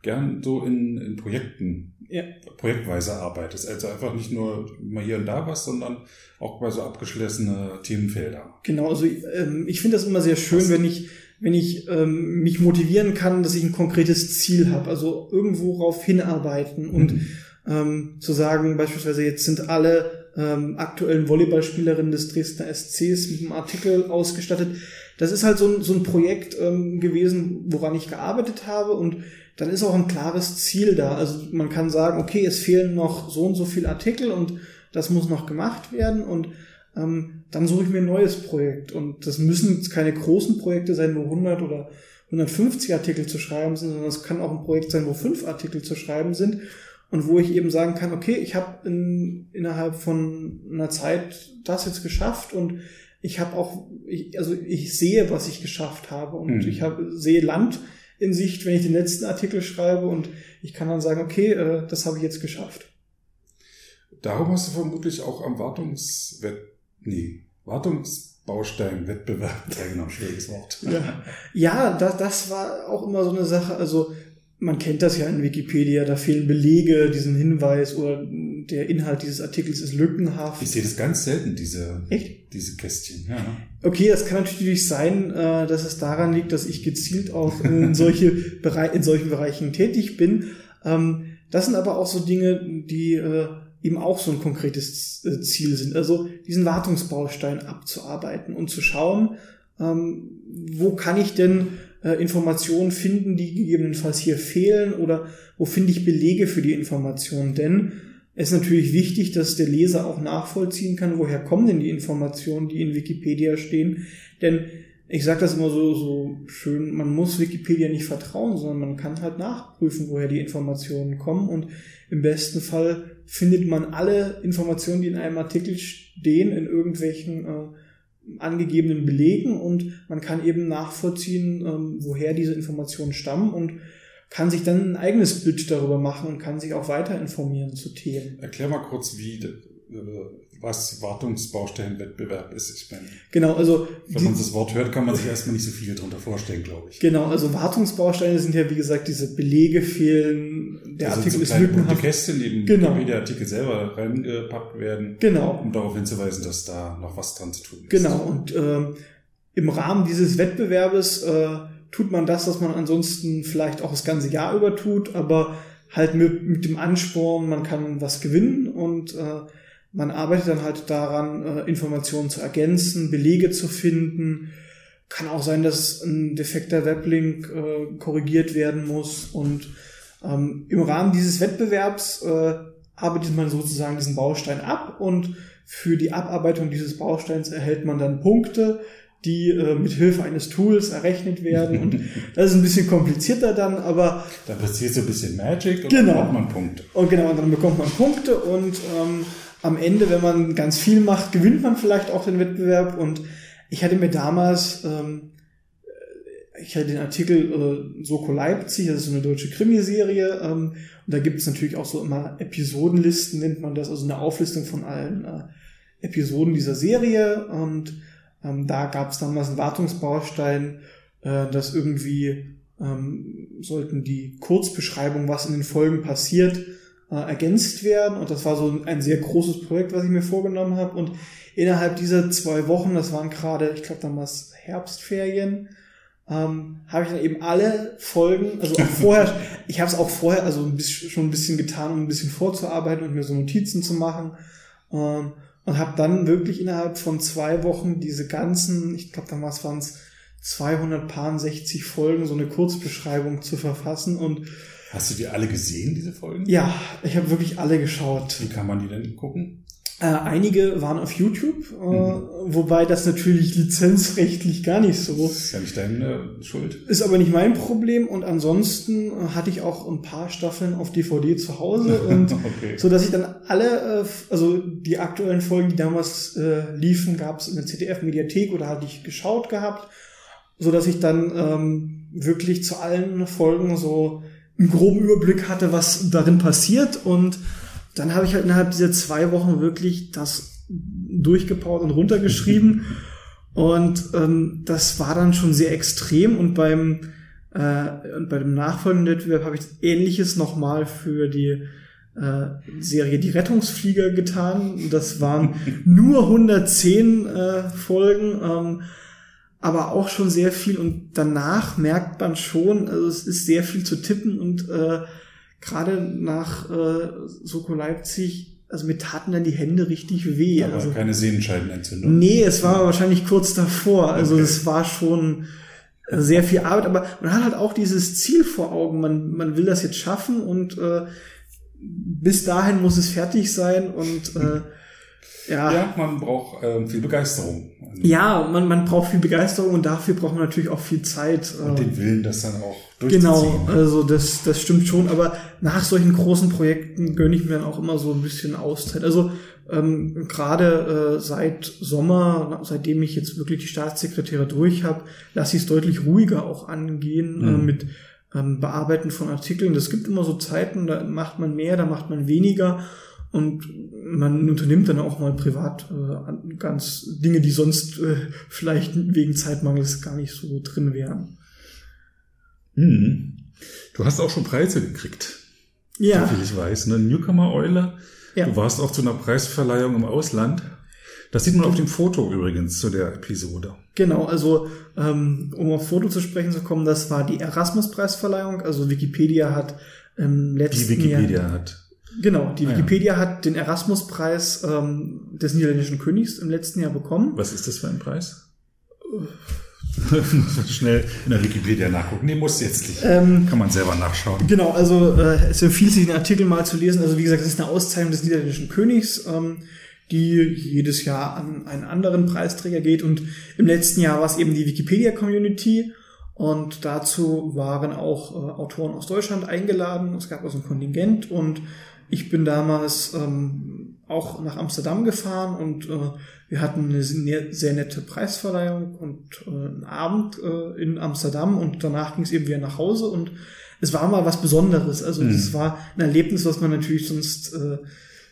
gern so in, in Projekten, ja. projektweise arbeitest. Also einfach nicht nur mal hier und da was, sondern auch bei so abgeschlossene Themenfelder. Genau, also ähm, ich finde das immer sehr schön, was? wenn ich wenn ich ähm, mich motivieren kann, dass ich ein konkretes Ziel habe, also irgendwo rauf hinarbeiten und mhm. ähm, zu sagen, beispielsweise jetzt sind alle ähm, aktuellen Volleyballspielerinnen des Dresdner SCs mit einem Artikel ausgestattet. Das ist halt so ein, so ein Projekt ähm, gewesen, woran ich gearbeitet habe und dann ist auch ein klares Ziel da. Also man kann sagen, okay, es fehlen noch so und so viele Artikel und das muss noch gemacht werden und ähm, dann suche ich mir ein neues Projekt. Und das müssen keine großen Projekte sein, wo 100 oder 150 Artikel zu schreiben sind, sondern es kann auch ein Projekt sein, wo fünf Artikel zu schreiben sind und wo ich eben sagen kann, okay, ich habe in, innerhalb von einer Zeit das jetzt geschafft und ich habe auch, ich, also ich sehe, was ich geschafft habe und mhm. ich habe sehe Land in Sicht, wenn ich den letzten Artikel schreibe und ich kann dann sagen, okay, äh, das habe ich jetzt geschafft. Darum hast du vermutlich auch am Wartungswett nee, Wartungsbausteinwettbewerb teilgenommen, [LAUGHS] schwieriges Wort. Ja, ja das, das war auch immer so eine Sache, also man kennt das ja in Wikipedia, da fehlen Belege, diesen Hinweis oder der Inhalt dieses Artikels ist lückenhaft. Ich sehe das ganz selten, diese, Echt? diese Kästchen. Ja. Okay, das kann natürlich sein, äh, dass es daran liegt, dass ich gezielt auch in, solche [LAUGHS] in solchen Bereichen tätig bin. Ähm, das sind aber auch so Dinge, die äh, eben auch so ein konkretes äh, Ziel sind. Also diesen Wartungsbaustein abzuarbeiten und zu schauen, ähm, wo kann ich denn äh, Informationen finden, die gegebenenfalls hier fehlen oder wo finde ich Belege für die Informationen. Denn es ist natürlich wichtig, dass der Leser auch nachvollziehen kann, woher kommen denn die Informationen, die in Wikipedia stehen. Denn ich sage das immer so, so schön, man muss Wikipedia nicht vertrauen, sondern man kann halt nachprüfen, woher die Informationen kommen. Und im besten Fall findet man alle Informationen, die in einem Artikel stehen, in irgendwelchen äh, angegebenen Belegen und man kann eben nachvollziehen, ähm, woher diese Informationen stammen und kann sich dann ein eigenes Bild darüber machen und kann sich auch weiter informieren zu Themen. Erklär mal kurz, wie was Wartungsbaustellenwettbewerb ist. Ich meine, genau, also wenn man das Wort hört, kann man sich erstmal nicht so viel darunter vorstellen, glaube ich. Genau, also Wartungsbausteine sind ja wie gesagt diese Belege fehlen, der also Artikel so ist lückenhaft. Kästchen, die in genau. der Artikel selber reingepackt werden, genau. um darauf hinzuweisen, dass da noch was dran zu tun ist. Genau, und ähm, im Rahmen dieses Wettbewerbes äh, tut man das, was man ansonsten vielleicht auch das ganze Jahr über tut, aber halt mit, mit dem Ansporn, man kann was gewinnen und äh, man arbeitet dann halt daran, äh, Informationen zu ergänzen, Belege zu finden. Kann auch sein, dass ein defekter Weblink äh, korrigiert werden muss. Und ähm, im Rahmen dieses Wettbewerbs äh, arbeitet man sozusagen diesen Baustein ab und für die Abarbeitung dieses Bausteins erhält man dann Punkte, die äh, mit Hilfe eines Tools errechnet werden. Und [LAUGHS] das ist ein bisschen komplizierter dann, aber. Da passiert so ein bisschen Magic und genau. dann bekommt man Punkte. Und genau, und dann bekommt man Punkte und ähm, am Ende, wenn man ganz viel macht, gewinnt man vielleicht auch den Wettbewerb. Und ich hatte mir damals, ähm, ich hatte den Artikel äh, Soko Leipzig, das ist eine deutsche Krimiserie. Ähm, und da gibt es natürlich auch so immer Episodenlisten, nennt man das, also eine Auflistung von allen äh, Episoden dieser Serie. Und ähm, da gab es damals einen Wartungsbaustein, äh, dass irgendwie ähm, sollten die Kurzbeschreibung, was in den Folgen passiert, äh, ergänzt werden. Und das war so ein sehr großes Projekt, was ich mir vorgenommen habe. Und innerhalb dieser zwei Wochen, das waren gerade, ich glaube damals Herbstferien, ähm, habe ich dann eben alle Folgen, also auch vorher, [LAUGHS] ich habe es auch vorher, also ein bisschen, schon ein bisschen getan, um ein bisschen vorzuarbeiten und mir so Notizen zu machen. Ähm, und habe dann wirklich innerhalb von zwei Wochen diese ganzen, ich glaube damals waren es 260 Folgen, so eine Kurzbeschreibung zu verfassen und Hast du die alle gesehen, diese Folgen? Ja, ich habe wirklich alle geschaut. Wie kann man die denn gucken? Äh, einige waren auf YouTube, äh, mhm. wobei das natürlich lizenzrechtlich gar nicht so. Das ist ja nicht deine Schuld. Ist aber nicht mein Problem und ansonsten äh, hatte ich auch ein paar Staffeln auf DVD zu Hause [LAUGHS] und okay. so dass ich dann alle, äh, also die aktuellen Folgen, die damals äh, liefen, gab es in der ZDF-Mediathek oder hatte ich geschaut gehabt, so dass ich dann ähm, wirklich zu allen Folgen so einen groben Überblick hatte, was darin passiert. Und dann habe ich halt innerhalb dieser zwei Wochen wirklich das durchgepowert und runtergeschrieben. und ähm, das war dann schon sehr extrem. Und beim Äh, und bei dem nachfolgenden Wettbewerb habe ich Ähnliches nochmal für die äh, Serie Die Rettungsflieger getan. Das waren nur 110 äh, Folgen, ähm, aber auch schon sehr viel. Und danach merkt man schon, also es ist sehr viel zu tippen und äh, gerade nach äh, Soko Leipzig, also mir taten dann die Hände richtig weh. Aber also, keine Sehenscheidenentzündung. Nee, es war wahrscheinlich kurz davor. Also okay. es war schon sehr viel Arbeit, aber man hat halt auch dieses Ziel vor Augen. Man, man will das jetzt schaffen und äh, bis dahin muss es fertig sein und äh, ja. Ja, man braucht äh, viel Begeisterung. Ja, man, man braucht viel Begeisterung und dafür braucht man natürlich auch viel Zeit. Und den Willen, das dann auch durchzuziehen. Genau, also das, das stimmt schon, aber nach solchen großen Projekten gönne ich mir dann auch immer so ein bisschen Auszeit. Also ähm, gerade äh, seit Sommer, seitdem ich jetzt wirklich die Staatssekretäre durch habe, lasse ich es deutlich ruhiger auch angehen äh, mhm. äh, mit ähm, Bearbeiten von Artikeln. Das gibt immer so Zeiten, da macht man mehr, da macht man weniger. Und man unternimmt dann auch mal privat äh, ganz Dinge, die sonst äh, vielleicht wegen Zeitmangels gar nicht so drin wären. Hm. Du hast auch schon Preise gekriegt. Ja. So viel ich weiß. Eine Newcomer-Eule. Ja. Du warst auch zu einer Preisverleihung im Ausland. Das sieht man auf dem Foto übrigens zu der Episode. Genau, also ähm, um auf Foto zu sprechen zu kommen, das war die Erasmus-Preisverleihung. Also Wikipedia hat im letzten Die Wikipedia Jahr, hat. Genau, die ah, Wikipedia ja. hat den Erasmus-Preis ähm, des niederländischen Königs im letzten Jahr bekommen. Was ist das für ein Preis? [LAUGHS] Schnell in der Wikipedia nachgucken. Nee, muss jetzt nicht. Ähm, Kann man selber nachschauen. Genau, also äh, es empfiehlt sich, den Artikel mal zu lesen. Also wie gesagt, es ist eine Auszeichnung des niederländischen Königs. Ähm, die jedes Jahr an einen anderen Preisträger geht. Und im letzten Jahr war es eben die Wikipedia-Community. Und dazu waren auch äh, Autoren aus Deutschland eingeladen. Es gab also ein Kontingent und ich bin damals ähm, auch nach Amsterdam gefahren und äh, wir hatten eine sehr nette Preisverleihung und äh, einen Abend äh, in Amsterdam und danach ging es eben wieder nach Hause und es war mal was Besonderes. Also es mhm. war ein Erlebnis, was man natürlich sonst äh,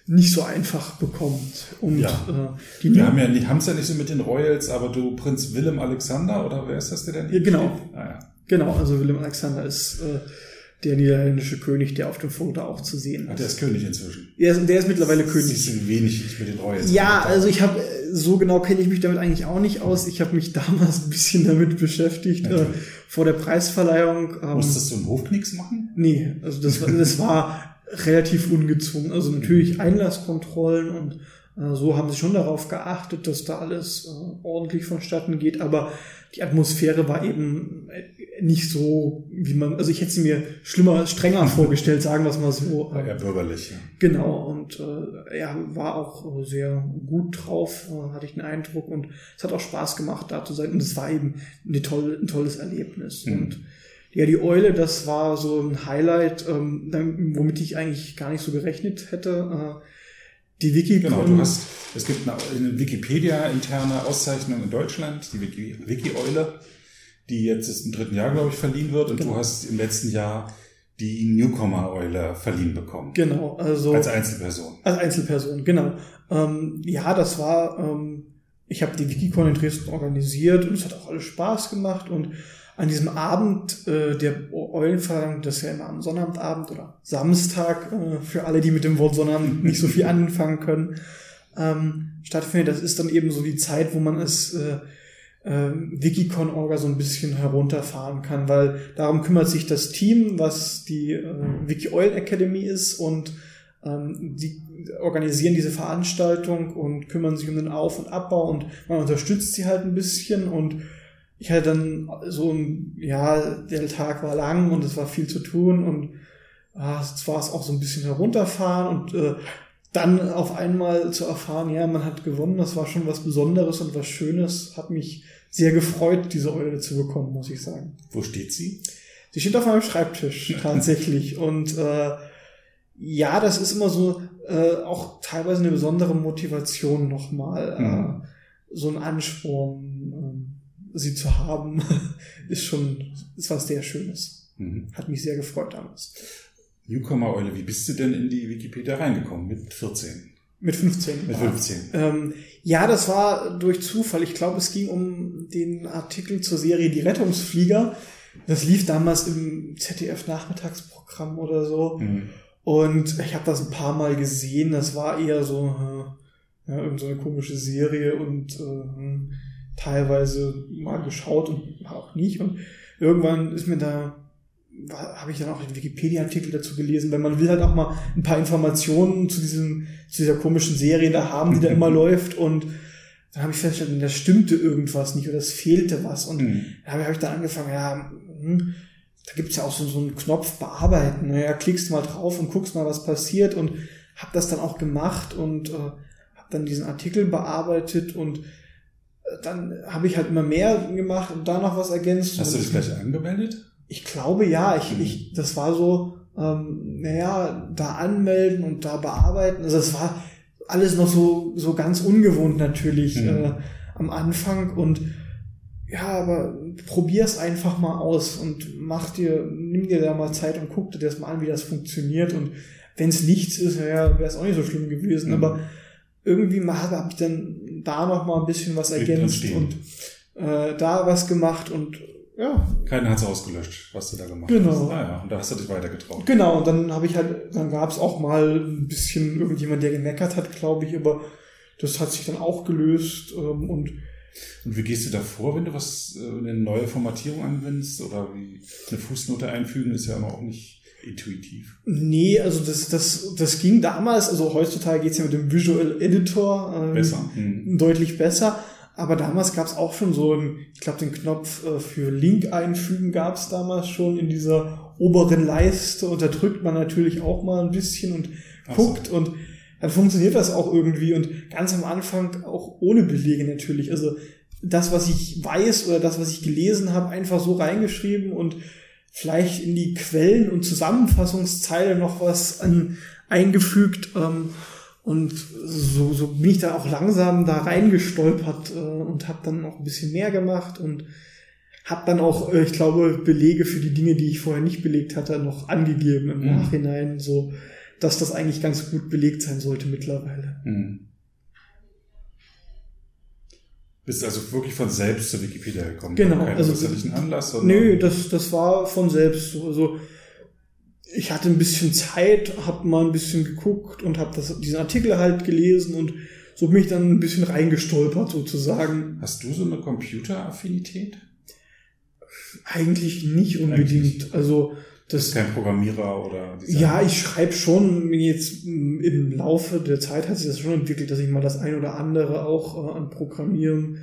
nicht so einfach bekommt. Und ja. äh, die Wir haben ja nicht, haben es ja nicht so mit den Royals, aber du Prinz Willem Alexander oder wer ist das, der denn? Genau. Ah, ja. Genau, also Willem Alexander ist äh, der niederländische König, der auf dem Foto auch zu sehen ist. Ach, der ist König inzwischen. Der ist, der ist mittlerweile König. Siehst du, wenig ich mit den Royals. Ja, also ich habe so genau kenne ich mich damit eigentlich auch nicht aus. Ich habe mich [LAUGHS] damals ein bisschen damit beschäftigt äh, vor der Preisverleihung. Ähm, Musstest du einen Hofknicks machen? Nee, also das, das war relativ ungezwungen. Also natürlich Einlasskontrollen und so haben sie schon darauf geachtet, dass da alles äh, ordentlich vonstatten geht, aber die Atmosphäre war eben äh, nicht so, wie man, also ich hätte sie mir schlimmer, strenger [LAUGHS] vorgestellt, sagen wir es mal so. War ja bürgerlich. Ja. Genau, und äh, ja, war auch sehr gut drauf, äh, hatte ich den Eindruck und es hat auch Spaß gemacht, da zu sein und es war eben eine tolle, ein tolles Erlebnis mhm. und ja, die Eule, das war so ein Highlight, ähm, womit ich eigentlich gar nicht so gerechnet hätte. Äh, die Wiki Genau, du hast, es gibt eine, eine Wikipedia-interne Auszeichnung in Deutschland, die Wiki, Wiki-Eule, die jetzt im dritten Jahr, glaube ich, verliehen wird. Und genau. du hast im letzten Jahr die Newcomer-Eule verliehen bekommen. Genau, also. Als Einzelperson. Als Einzelperson, genau. Ähm, ja, das war, ähm, ich habe die Wikicon in Dresden organisiert und es hat auch alles Spaß gemacht und an diesem Abend äh, der Eulenverleihung, das ist ja immer am Sonnabendabend oder Samstag, äh, für alle, die mit dem Wort Sonnabend [LAUGHS] nicht so viel anfangen können, ähm, stattfindet. Das ist dann eben so die Zeit, wo man es äh, äh, Wikicon-Orga so ein bisschen herunterfahren kann, weil darum kümmert sich das Team, was die äh, Wiki-Oil Academy ist und ähm, die organisieren diese Veranstaltung und kümmern sich um den Auf- und Abbau und man unterstützt sie halt ein bisschen und ich hatte dann so ein, ja, der Tag war lang und es war viel zu tun und ah, jetzt war es auch so ein bisschen herunterfahren und äh, dann auf einmal zu erfahren, ja, man hat gewonnen, das war schon was Besonderes und was Schönes, hat mich sehr gefreut, diese Eule zu bekommen, muss ich sagen. Wo steht sie? Sie steht auf meinem Schreibtisch [LAUGHS] tatsächlich und äh, ja, das ist immer so äh, auch teilweise eine besondere Motivation nochmal, mhm. äh, so ein Ansporn. Sie zu haben, [LAUGHS] ist schon, ist was sehr Schönes. Mhm. Hat mich sehr gefreut damals. Newcomer Eule, wie bist du denn in die Wikipedia reingekommen? Mit 14? Mit 15. Mit 15. Ähm, ja, das war durch Zufall. Ich glaube, es ging um den Artikel zur Serie Die Rettungsflieger. das lief damals im ZDF-Nachmittagsprogramm oder so. Mhm. Und ich habe das ein paar Mal gesehen. Das war eher so, äh, ja, irgendeine so eine komische Serie und äh, teilweise mal geschaut und auch nicht. Und irgendwann ist mir da habe ich dann auch den Wikipedia-Artikel dazu gelesen, weil man will halt auch mal ein paar Informationen zu diesem, zu dieser komischen Serie da haben, die da immer [LAUGHS] läuft und dann habe ich festgestellt, da stimmte irgendwas nicht oder es fehlte was und mhm. da habe ich dann angefangen, ja, hm, da gibt's ja auch so, so einen Knopf bearbeiten, naja, klickst mal drauf und guckst mal, was passiert und habe das dann auch gemacht und äh, habe dann diesen Artikel bearbeitet und dann habe ich halt immer mehr gemacht und da noch was ergänzt. Hast du das gleich angemeldet? Ich glaube ja, ich, mhm. ich, das war so, ähm, naja, da anmelden und da bearbeiten. Also es war alles noch so, so ganz ungewohnt natürlich mhm. äh, am Anfang und ja, aber probier's einfach mal aus und mach dir, nimm dir da mal Zeit und guck dir das mal an, wie das funktioniert. Und wenn es nichts ist, ja, wäre es auch nicht so schlimm gewesen. Mhm. Aber irgendwie habe ich dann da noch mal ein bisschen was ergänzt und äh, da was gemacht und ja. Keiner hat es ausgelöscht, was du da gemacht genau. hast. Ah ja, und da hast du dich weitergetraut. Genau, und dann habe ich halt, dann gab es auch mal ein bisschen irgendjemand, der gemeckert hat, glaube ich, aber das hat sich dann auch gelöst ähm, und und wie gehst du da vor, wenn du was, äh, eine neue Formatierung anwendest oder wie eine Fußnote einfügen, ist ja auch nicht intuitiv. Nee, also das, das, das ging damals, also heutzutage geht's ja mit dem Visual Editor ähm, besser. Hm. deutlich besser. Aber damals gab es auch schon so einen, ich glaube, den Knopf äh, für Link einfügen gab es damals schon in dieser oberen Leiste und da drückt man natürlich auch mal ein bisschen und guckt so. und dann funktioniert das auch irgendwie und ganz am Anfang auch ohne Belege natürlich. Also das, was ich weiß oder das, was ich gelesen habe, einfach so reingeschrieben und vielleicht in die Quellen und Zusammenfassungszeile noch was an, eingefügt. Ähm, und so, so bin ich da auch langsam da reingestolpert äh, und habe dann auch ein bisschen mehr gemacht und habe dann auch, äh, ich glaube, Belege für die Dinge, die ich vorher nicht belegt hatte, noch angegeben im mhm. Nachhinein, so dass das eigentlich ganz gut belegt sein sollte mittlerweile. Mhm. Bist also wirklich von selbst zur Wikipedia gekommen? Genau. Keinen also, Anlass? Oder? Nö, das, das war von selbst so. Also, ich hatte ein bisschen Zeit, habe mal ein bisschen geguckt und habe diesen Artikel halt gelesen und so bin ich dann ein bisschen reingestolpert sozusagen. Hast du so eine Computeraffinität? Eigentlich nicht unbedingt. Eigentlich. Also das kein Programmierer oder Designer. Ja, ich schreibe schon jetzt im Laufe der Zeit hat sich das schon entwickelt, dass ich mal das ein oder andere auch äh, an Programmieren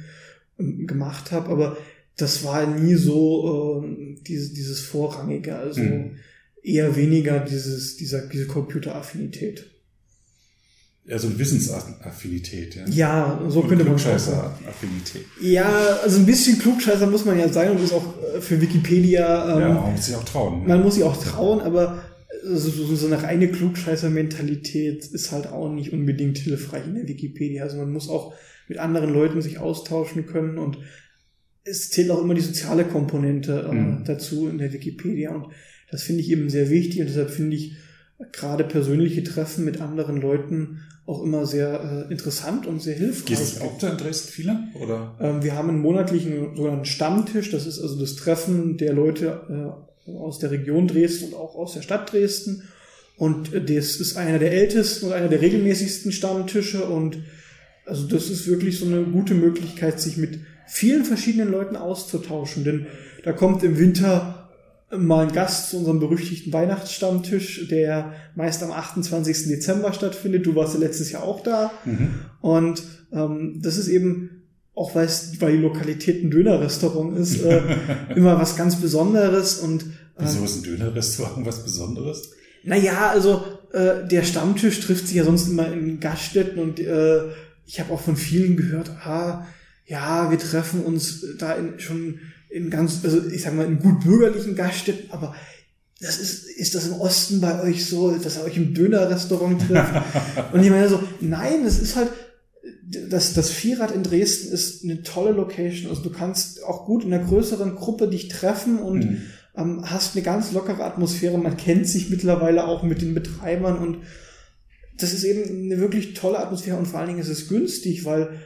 äh, gemacht habe, aber das war nie so äh, dieses, dieses Vorrangige. Also mhm eher weniger dieses, dieser, diese Computeraffinität. Ja, so eine Wissensaffinität, ja. Ja, so und könnte man Klugscheißer-Affinität. Ja, also ein bisschen Klugscheißer muss man ja sein und ist auch äh, für Wikipedia. Ähm, ja, man muss sich auch trauen. Ne? Man muss sich auch trauen, aber so, so eine reine Klugscheißer-Mentalität ist halt auch nicht unbedingt hilfreich in der Wikipedia. Also man muss auch mit anderen Leuten sich austauschen können und es zählt auch immer die soziale Komponente äh, mhm. dazu in der Wikipedia und das finde ich eben sehr wichtig und deshalb finde ich gerade persönliche Treffen mit anderen Leuten auch immer sehr äh, interessant und sehr hilfreich. Gibt es auch da in Dresden viele? Oder? Ähm, wir haben einen monatlichen sogenannten Stammtisch. Das ist also das Treffen der Leute äh, aus der Region Dresden und auch aus der Stadt Dresden. Und äh, das ist einer der ältesten und einer der regelmäßigsten Stammtische. Und also das ist wirklich so eine gute Möglichkeit, sich mit vielen verschiedenen Leuten auszutauschen. Denn da kommt im Winter mal ein Gast zu unserem berüchtigten Weihnachtsstammtisch, der meist am 28. Dezember stattfindet. Du warst ja letztes Jahr auch da. Mhm. Und ähm, das ist eben, auch weil, es, weil die Lokalität ein Dönerrestaurant ist, äh, [LAUGHS] immer was ganz Besonderes. Und, äh, Wieso ist ein Dönerrestaurant was Besonderes? Naja, also äh, der Stammtisch trifft sich ja sonst immer in Gaststätten und äh, ich habe auch von vielen gehört, ah, ja, wir treffen uns da in, schon in ganz, also ich sag mal, in gut bürgerlichen Gaststätten, aber das ist, ist das im Osten bei euch so, dass ihr euch im Dönerrestaurant trifft? [LAUGHS] und ich meine so, nein, es ist halt, das, das Vierrad in Dresden ist eine tolle Location. Also du kannst auch gut in einer größeren Gruppe dich treffen und mhm. ähm, hast eine ganz lockere Atmosphäre. Man kennt sich mittlerweile auch mit den Betreibern und das ist eben eine wirklich tolle Atmosphäre und vor allen Dingen ist es günstig, weil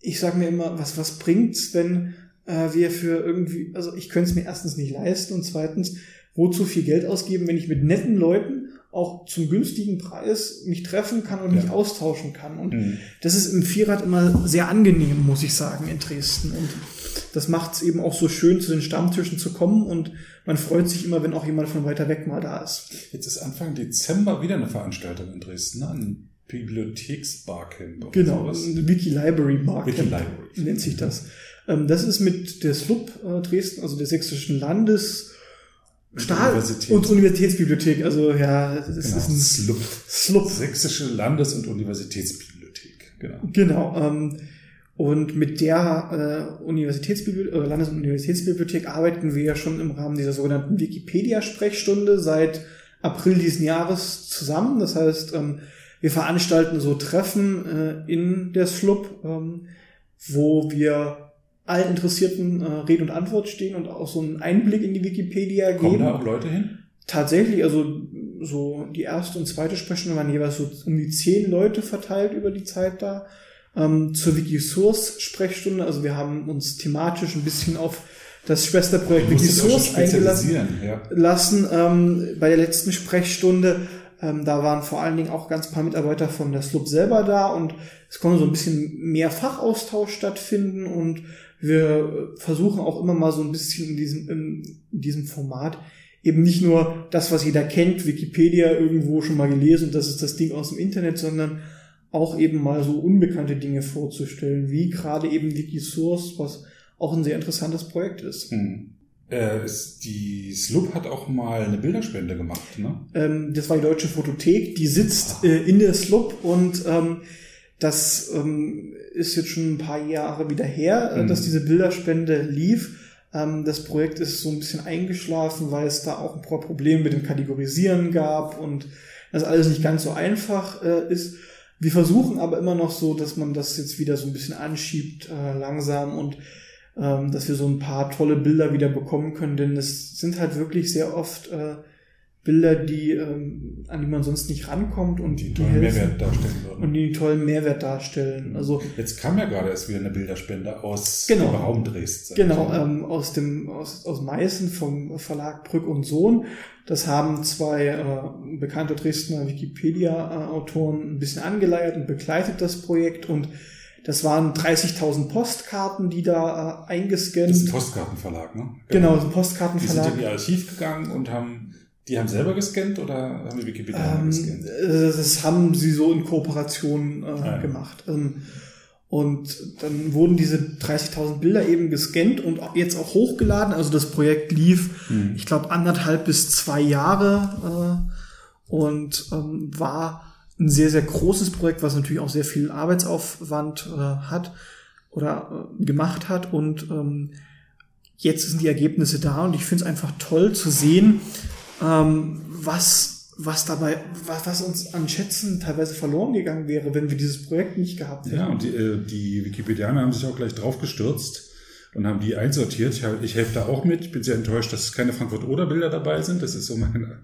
ich sage mir immer, was, was bringt's, wenn äh, wir für irgendwie, also ich könnte es mir erstens nicht leisten und zweitens, wozu viel Geld ausgeben, wenn ich mit netten Leuten auch zum günstigen Preis mich treffen kann und ja. mich austauschen kann. Und mhm. das ist im Vierrad immer sehr angenehm, muss ich sagen, in Dresden. Und das macht es eben auch so schön, zu den Stammtischen zu kommen und man freut sich immer, wenn auch jemand von weiter weg mal da ist. Jetzt ist Anfang Dezember wieder eine Veranstaltung in Dresden, ne? ein Bibliotheksbarcamp. Genau, ein Wiki Library Barcamp Wiki Library. nennt sich das. Ähm, das ist mit der SLUB äh, Dresden, also der Sächsischen Landes- Stahl Universitäts und Universitätsbibliothek, also ja, das genau, ist ein SLUB. SLUB. Sächsische Landes- und Universitätsbibliothek, genau. Genau. Ähm, und mit der äh, Universitätsbibliothek, äh, Landes- und Universitätsbibliothek arbeiten wir ja schon im Rahmen dieser sogenannten Wikipedia-Sprechstunde seit April diesen Jahres zusammen. Das heißt, ähm, wir veranstalten so Treffen äh, in der SLUB, ähm, wo wir allen Interessierten äh, Rede und Antwort stehen und auch so einen Einblick in die Wikipedia geben. Kommen da auch Leute hin? Tatsächlich, also so die erste und zweite Sprechstunde waren jeweils so um die zehn Leute verteilt über die Zeit da. Ähm, zur Wikisource-Sprechstunde, also wir haben uns thematisch ein bisschen auf das Schwesterprojekt Wikisource eingelassen ja. lassen. Ähm, bei der letzten Sprechstunde, ähm, da waren vor allen Dingen auch ganz paar Mitarbeiter von der SLUB selber da und es konnte so ein bisschen mehr Fachaustausch stattfinden und wir versuchen auch immer mal so ein bisschen in diesem, in diesem Format eben nicht nur das, was jeder kennt, Wikipedia irgendwo schon mal gelesen und das ist das Ding aus dem Internet, sondern auch eben mal so unbekannte Dinge vorzustellen, wie gerade eben Wikisource, was auch ein sehr interessantes Projekt ist. Hm. Äh, ist die SLUB hat auch mal eine Bilderspende gemacht, ne? Ähm, das war die Deutsche Fotothek, die sitzt äh, in der SLUB und ähm, das ähm, ist jetzt schon ein paar Jahre wieder her, äh, mhm. dass diese Bilderspende lief. Ähm, das Projekt ist so ein bisschen eingeschlafen, weil es da auch ein paar Probleme mit dem Kategorisieren gab und das alles nicht ganz so einfach äh, ist. Wir versuchen aber immer noch so, dass man das jetzt wieder so ein bisschen anschiebt, äh, langsam und ähm, dass wir so ein paar tolle Bilder wieder bekommen können, denn es sind halt wirklich sehr oft äh, Bilder, die, ähm, an die man sonst nicht rankommt und die, die tollen Mehrwert darstellen würden. Und die einen tollen Mehrwert darstellen. Also jetzt kam ja gerade erst wieder eine Bilderspende aus genau, dem Raum Dresden. Genau, ähm, aus dem aus, aus Meißen vom Verlag Brück und Sohn. Das haben zwei äh, bekannte Dresdner Wikipedia-Autoren ein bisschen angeleiert und begleitet das Projekt und das waren 30.000 Postkarten, die da äh, eingescannt. Das ist ein Postkartenverlag, ne? Genau, genau ein Postkartenverlag. Die sind in ihr Archiv gegangen und haben die haben selber gescannt oder haben die Wikipedia ähm, gescannt? Das haben sie so in Kooperation äh, ah, ja. gemacht. Ähm, und dann wurden diese 30.000 Bilder eben gescannt und jetzt auch hochgeladen. Also das Projekt lief, hm. ich glaube, anderthalb bis zwei Jahre äh, und ähm, war ein sehr, sehr großes Projekt, was natürlich auch sehr viel Arbeitsaufwand äh, hat oder äh, gemacht hat. Und ähm, jetzt sind die Ergebnisse da und ich finde es einfach toll zu sehen, ähm, was, was dabei, was, was uns an Schätzen teilweise verloren gegangen wäre, wenn wir dieses Projekt nicht gehabt hätten. Ja, und die, äh, die Wikipedianer haben sich auch gleich drauf gestürzt und haben die einsortiert. Ich, ich helfe da auch mit. Ich bin sehr enttäuscht, dass keine Frankfurt-Oder-Bilder dabei sind. Das ist so mein,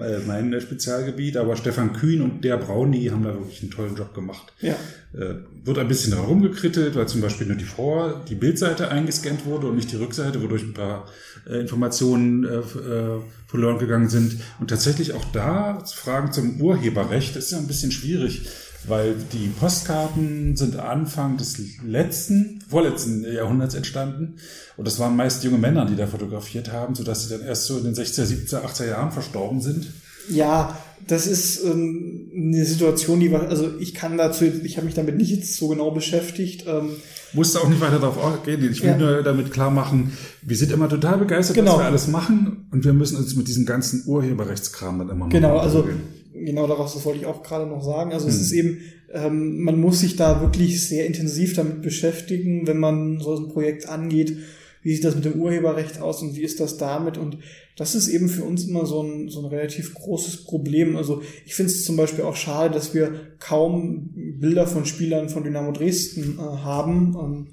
äh, mein Spezialgebiet. Aber Stefan Kühn und der Brauni haben da wirklich einen tollen Job gemacht. Ja. Äh, wird ein bisschen daran rumgekrittelt, weil zum Beispiel nur die Vor-, die Bildseite eingescannt wurde und nicht die Rückseite, wodurch ein paar äh, Informationen äh, äh, verloren gegangen sind. Und tatsächlich auch da Fragen zum Urheberrecht, das ist ja ein bisschen schwierig weil die Postkarten sind Anfang des letzten, vorletzten Jahrhunderts entstanden und das waren meist junge Männer, die da fotografiert haben, sodass sie dann erst so in den 60er, 70er, 80er Jahren verstorben sind. Ja, das ist ähm, eine Situation, die war, also ich kann dazu, ich habe mich damit nicht jetzt so genau beschäftigt. Ähm, Musste auch nicht weiter darauf gehen. Ich will ja. nur damit klar machen, wir sind immer total begeistert, genau. was wir alles machen und wir müssen uns mit diesem ganzen Urheberrechtskram dann immer noch Genau, also genau daraus, das wollte ich auch gerade noch sagen. Also hm. es ist eben, ähm, man muss sich da wirklich sehr intensiv damit beschäftigen, wenn man so ein Projekt angeht. Wie sieht das mit dem Urheberrecht aus und wie ist das damit? Und das ist eben für uns immer so ein, so ein relativ großes Problem. Also ich finde es zum Beispiel auch schade, dass wir kaum Bilder von Spielern von Dynamo Dresden äh, haben. Ähm,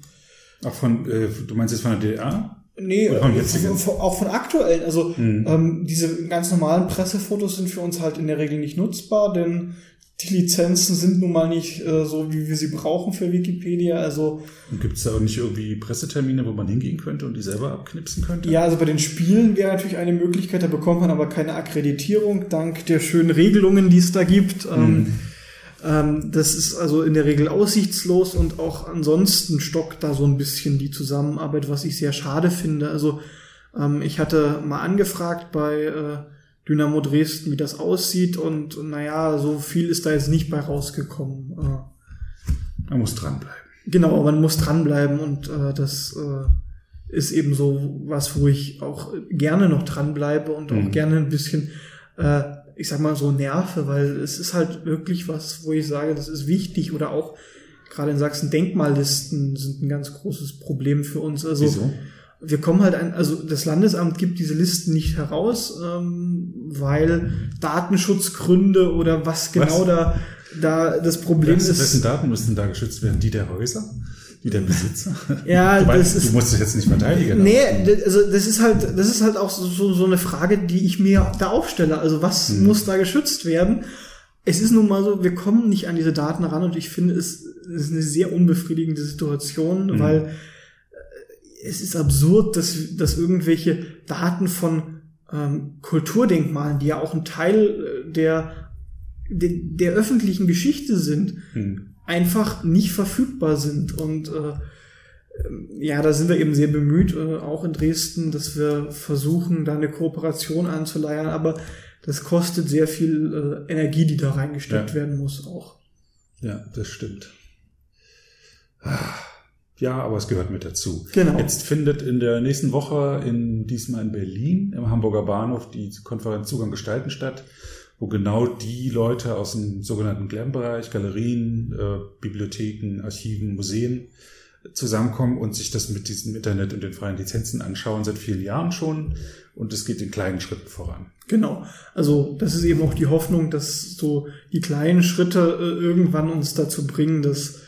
Auch von, äh, du meinst jetzt von der DDR? Nee, äh, auch von aktuellen. Also mhm. ähm, diese ganz normalen Pressefotos sind für uns halt in der Regel nicht nutzbar, denn die Lizenzen sind nun mal nicht äh, so, wie wir sie brauchen für Wikipedia. Also gibt es da auch nicht irgendwie Pressetermine, wo man hingehen könnte und die selber abknipsen könnte? Ja, also bei den Spielen wäre natürlich eine Möglichkeit, da bekommt man aber keine Akkreditierung dank der schönen Regelungen, die es da gibt. Mhm. Ähm, ähm, das ist also in der Regel aussichtslos und auch ansonsten stockt da so ein bisschen die Zusammenarbeit, was ich sehr schade finde. Also ähm, ich hatte mal angefragt bei äh, Dynamo Dresden, wie das aussieht. Und naja, so viel ist da jetzt nicht bei rausgekommen. Man muss dranbleiben. Genau, man muss dranbleiben und äh, das äh, ist eben so was, wo ich auch gerne noch dranbleibe und auch mhm. gerne ein bisschen, äh, ich sag mal so nerve, weil es ist halt wirklich was, wo ich sage, das ist wichtig oder auch gerade in Sachsen Denkmallisten sind ein ganz großes Problem für uns. Also Wieso? wir kommen halt ein, also das Landesamt gibt diese Listen nicht heraus, ähm, weil Datenschutzgründe oder was genau was? da da das Problem was, ist. Wessen Daten müssen da geschützt werden? Die der Häuser? Die der Besitzer? Ja, du, meinst, das ist, du musst es jetzt nicht verteidigen. Nee, also das ist halt, das ist halt auch so, so eine Frage, die ich mir da aufstelle. Also was hm. muss da geschützt werden? Es ist nun mal so, wir kommen nicht an diese Daten ran und ich finde, es ist eine sehr unbefriedigende Situation, hm. weil es ist absurd, dass, dass irgendwelche Daten von ähm, Kulturdenkmalen, die ja auch ein Teil äh, der, der, der öffentlichen Geschichte sind, hm. Einfach nicht verfügbar sind. Und äh, ähm, ja, da sind wir eben sehr bemüht, äh, auch in Dresden, dass wir versuchen, da eine Kooperation anzuleiern, aber das kostet sehr viel äh, Energie, die da reingesteckt ja. werden muss auch. Ja, das stimmt. Ah. Ja, aber es gehört mit dazu. Genau. Jetzt findet in der nächsten Woche in diesmal in Berlin im Hamburger Bahnhof die Konferenz Zugang gestalten statt, wo genau die Leute aus dem sogenannten Glam-Bereich, Galerien, äh, Bibliotheken, Archiven, Museen zusammenkommen und sich das mit diesem Internet und den freien Lizenzen anschauen seit vielen Jahren schon und es geht in kleinen Schritten voran. Genau. Also das ist eben auch die Hoffnung, dass so die kleinen Schritte äh, irgendwann uns dazu bringen, dass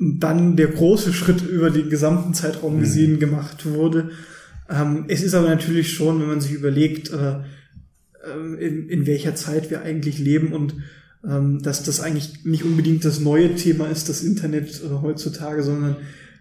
dann der große Schritt über den gesamten Zeitraum mhm. gesehen gemacht wurde. Ähm, es ist aber natürlich schon, wenn man sich überlegt, äh, in, in welcher Zeit wir eigentlich leben und ähm, dass das eigentlich nicht unbedingt das neue Thema ist, das Internet äh, heutzutage, sondern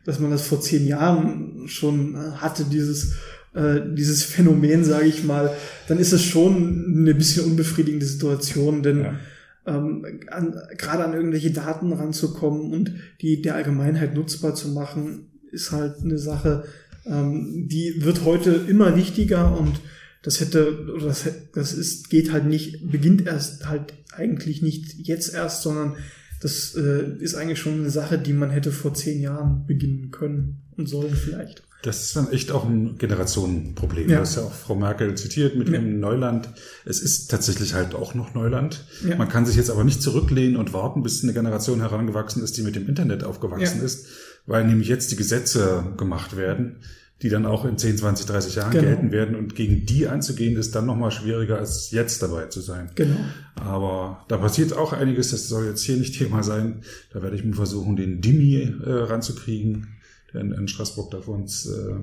dass man das vor zehn Jahren schon äh, hatte, dieses äh, dieses Phänomen, sage ich mal, dann ist es schon eine bisschen unbefriedigende Situation, denn ja. ähm, an, gerade an irgendwelche Daten ranzukommen und die der Allgemeinheit nutzbar zu machen, ist halt eine Sache, ähm, die wird heute immer wichtiger und das hätte, oder das, das ist, geht halt nicht, beginnt erst halt eigentlich nicht jetzt erst, sondern das äh, ist eigentlich schon eine Sache, die man hätte vor zehn Jahren beginnen können und sollen vielleicht. Das ist dann echt auch ein Generationenproblem. Ja. Du hast ja auch Frau Merkel zitiert mit ja. dem Neuland. Es ist tatsächlich halt auch noch Neuland. Ja. Man kann sich jetzt aber nicht zurücklehnen und warten, bis eine Generation herangewachsen ist, die mit dem Internet aufgewachsen ja. ist, weil nämlich jetzt die Gesetze gemacht werden, die dann auch in 10, 20, 30 Jahren genau. gelten werden. Und gegen die anzugehen, ist dann nochmal schwieriger, als jetzt dabei zu sein. Genau. Aber da passiert auch einiges. Das soll jetzt hier nicht Thema sein. Da werde ich mir versuchen, den Dimi äh, ranzukriegen der in, in Straßburg da für uns äh,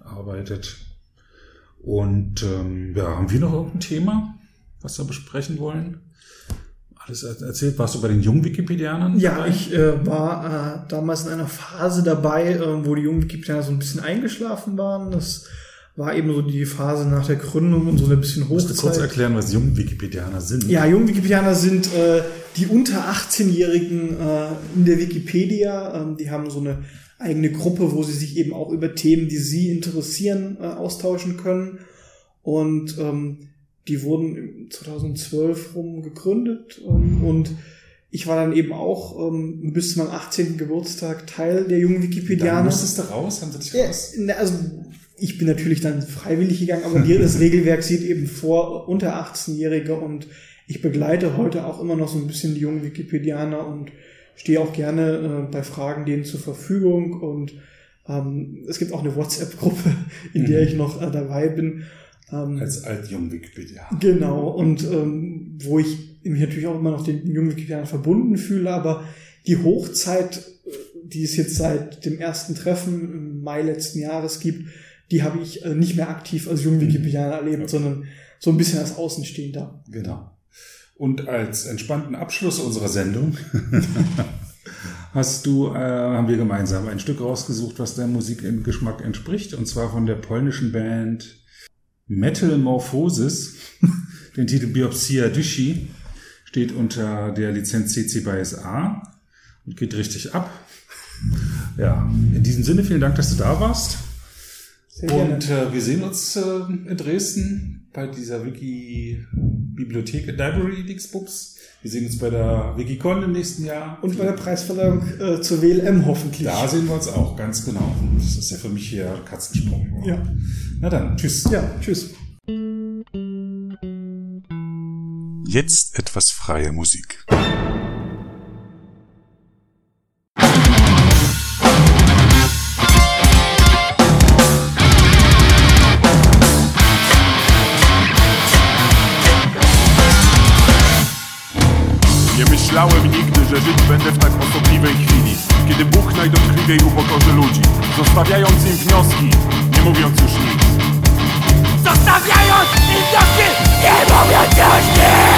arbeitet. Und ähm, ja, haben wir noch irgendein Thema, was wir besprechen wollen? Alles erzählt. Warst du bei den jungen Wikipedianern? Ja, dabei? ich äh, war äh, damals in einer Phase dabei, äh, wo die jungen Wikipedianer so ein bisschen eingeschlafen waren. Das war eben so die Phase nach der Gründung und so ein bisschen Hochzeit. Musst du kurz erklären, was jungen Wikipedianer sind? Ja, jungen Wikipedianer sind äh, die unter 18-Jährigen äh, in der Wikipedia. Ähm, die haben so eine eigene Gruppe, wo sie sich eben auch über Themen, die sie interessieren, äh, austauschen können. Und ähm, die wurden 2012 rum gegründet ähm, und ich war dann eben auch ähm, bis zu meinem 18. Geburtstag Teil der jungen Wikipedianer. Dann musstest du raus? Haben sie dich raus? Ja, also ich bin natürlich dann freiwillig gegangen, aber das Regelwerk sieht eben vor unter 18-Jährige und ich begleite heute auch immer noch so ein bisschen die jungen Wikipedianer und stehe auch gerne äh, bei Fragen denen zur Verfügung und ähm, es gibt auch eine WhatsApp-Gruppe, in der mhm. ich noch äh, dabei bin. Ähm, Als altjung Wikipedia. Genau, und ähm, wo ich mich natürlich auch immer noch den jungen Wikipedia verbunden fühle, aber die Hochzeit, äh, die es jetzt seit dem ersten Treffen im Mai letzten Jahres gibt, die habe ich äh, nicht mehr aktiv als jungen Wikipedia erlebt, okay. sondern so ein bisschen als Außenstehender. Genau. Und als entspannten Abschluss unserer Sendung [LAUGHS] hast du, äh, haben wir gemeinsam ein Stück rausgesucht, was deinem Musikgeschmack entspricht, und zwar von der polnischen Band Metamorphosis, [LAUGHS] den Titel Biopsia Dushi, steht unter der Lizenz CC by SA und geht richtig ab. Ja, in diesem Sinne vielen Dank, dass du da warst. Sehr und äh, wir sehen uns äh, in Dresden bei dieser Wiki-Bibliothek Library Dixbooks. Wir sehen uns bei der Wikicon im nächsten Jahr. Und bei der Preisverleihung äh, zur WLM hoffentlich. Da sehen wir uns auch, ganz genau. Das ist ja für mich hier Katzensprung. Ja. Na dann, tschüss. Ja, tschüss. Jetzt etwas freie Musik. Myślałem nigdy, że żyć będę w tak osobliwej chwili. Kiedy Bóg najdotkliwiej upokorzy ludzi Zostawiając im wnioski, nie mówiąc już nic. Zostawiając im wnioski, nie mówiąc już nic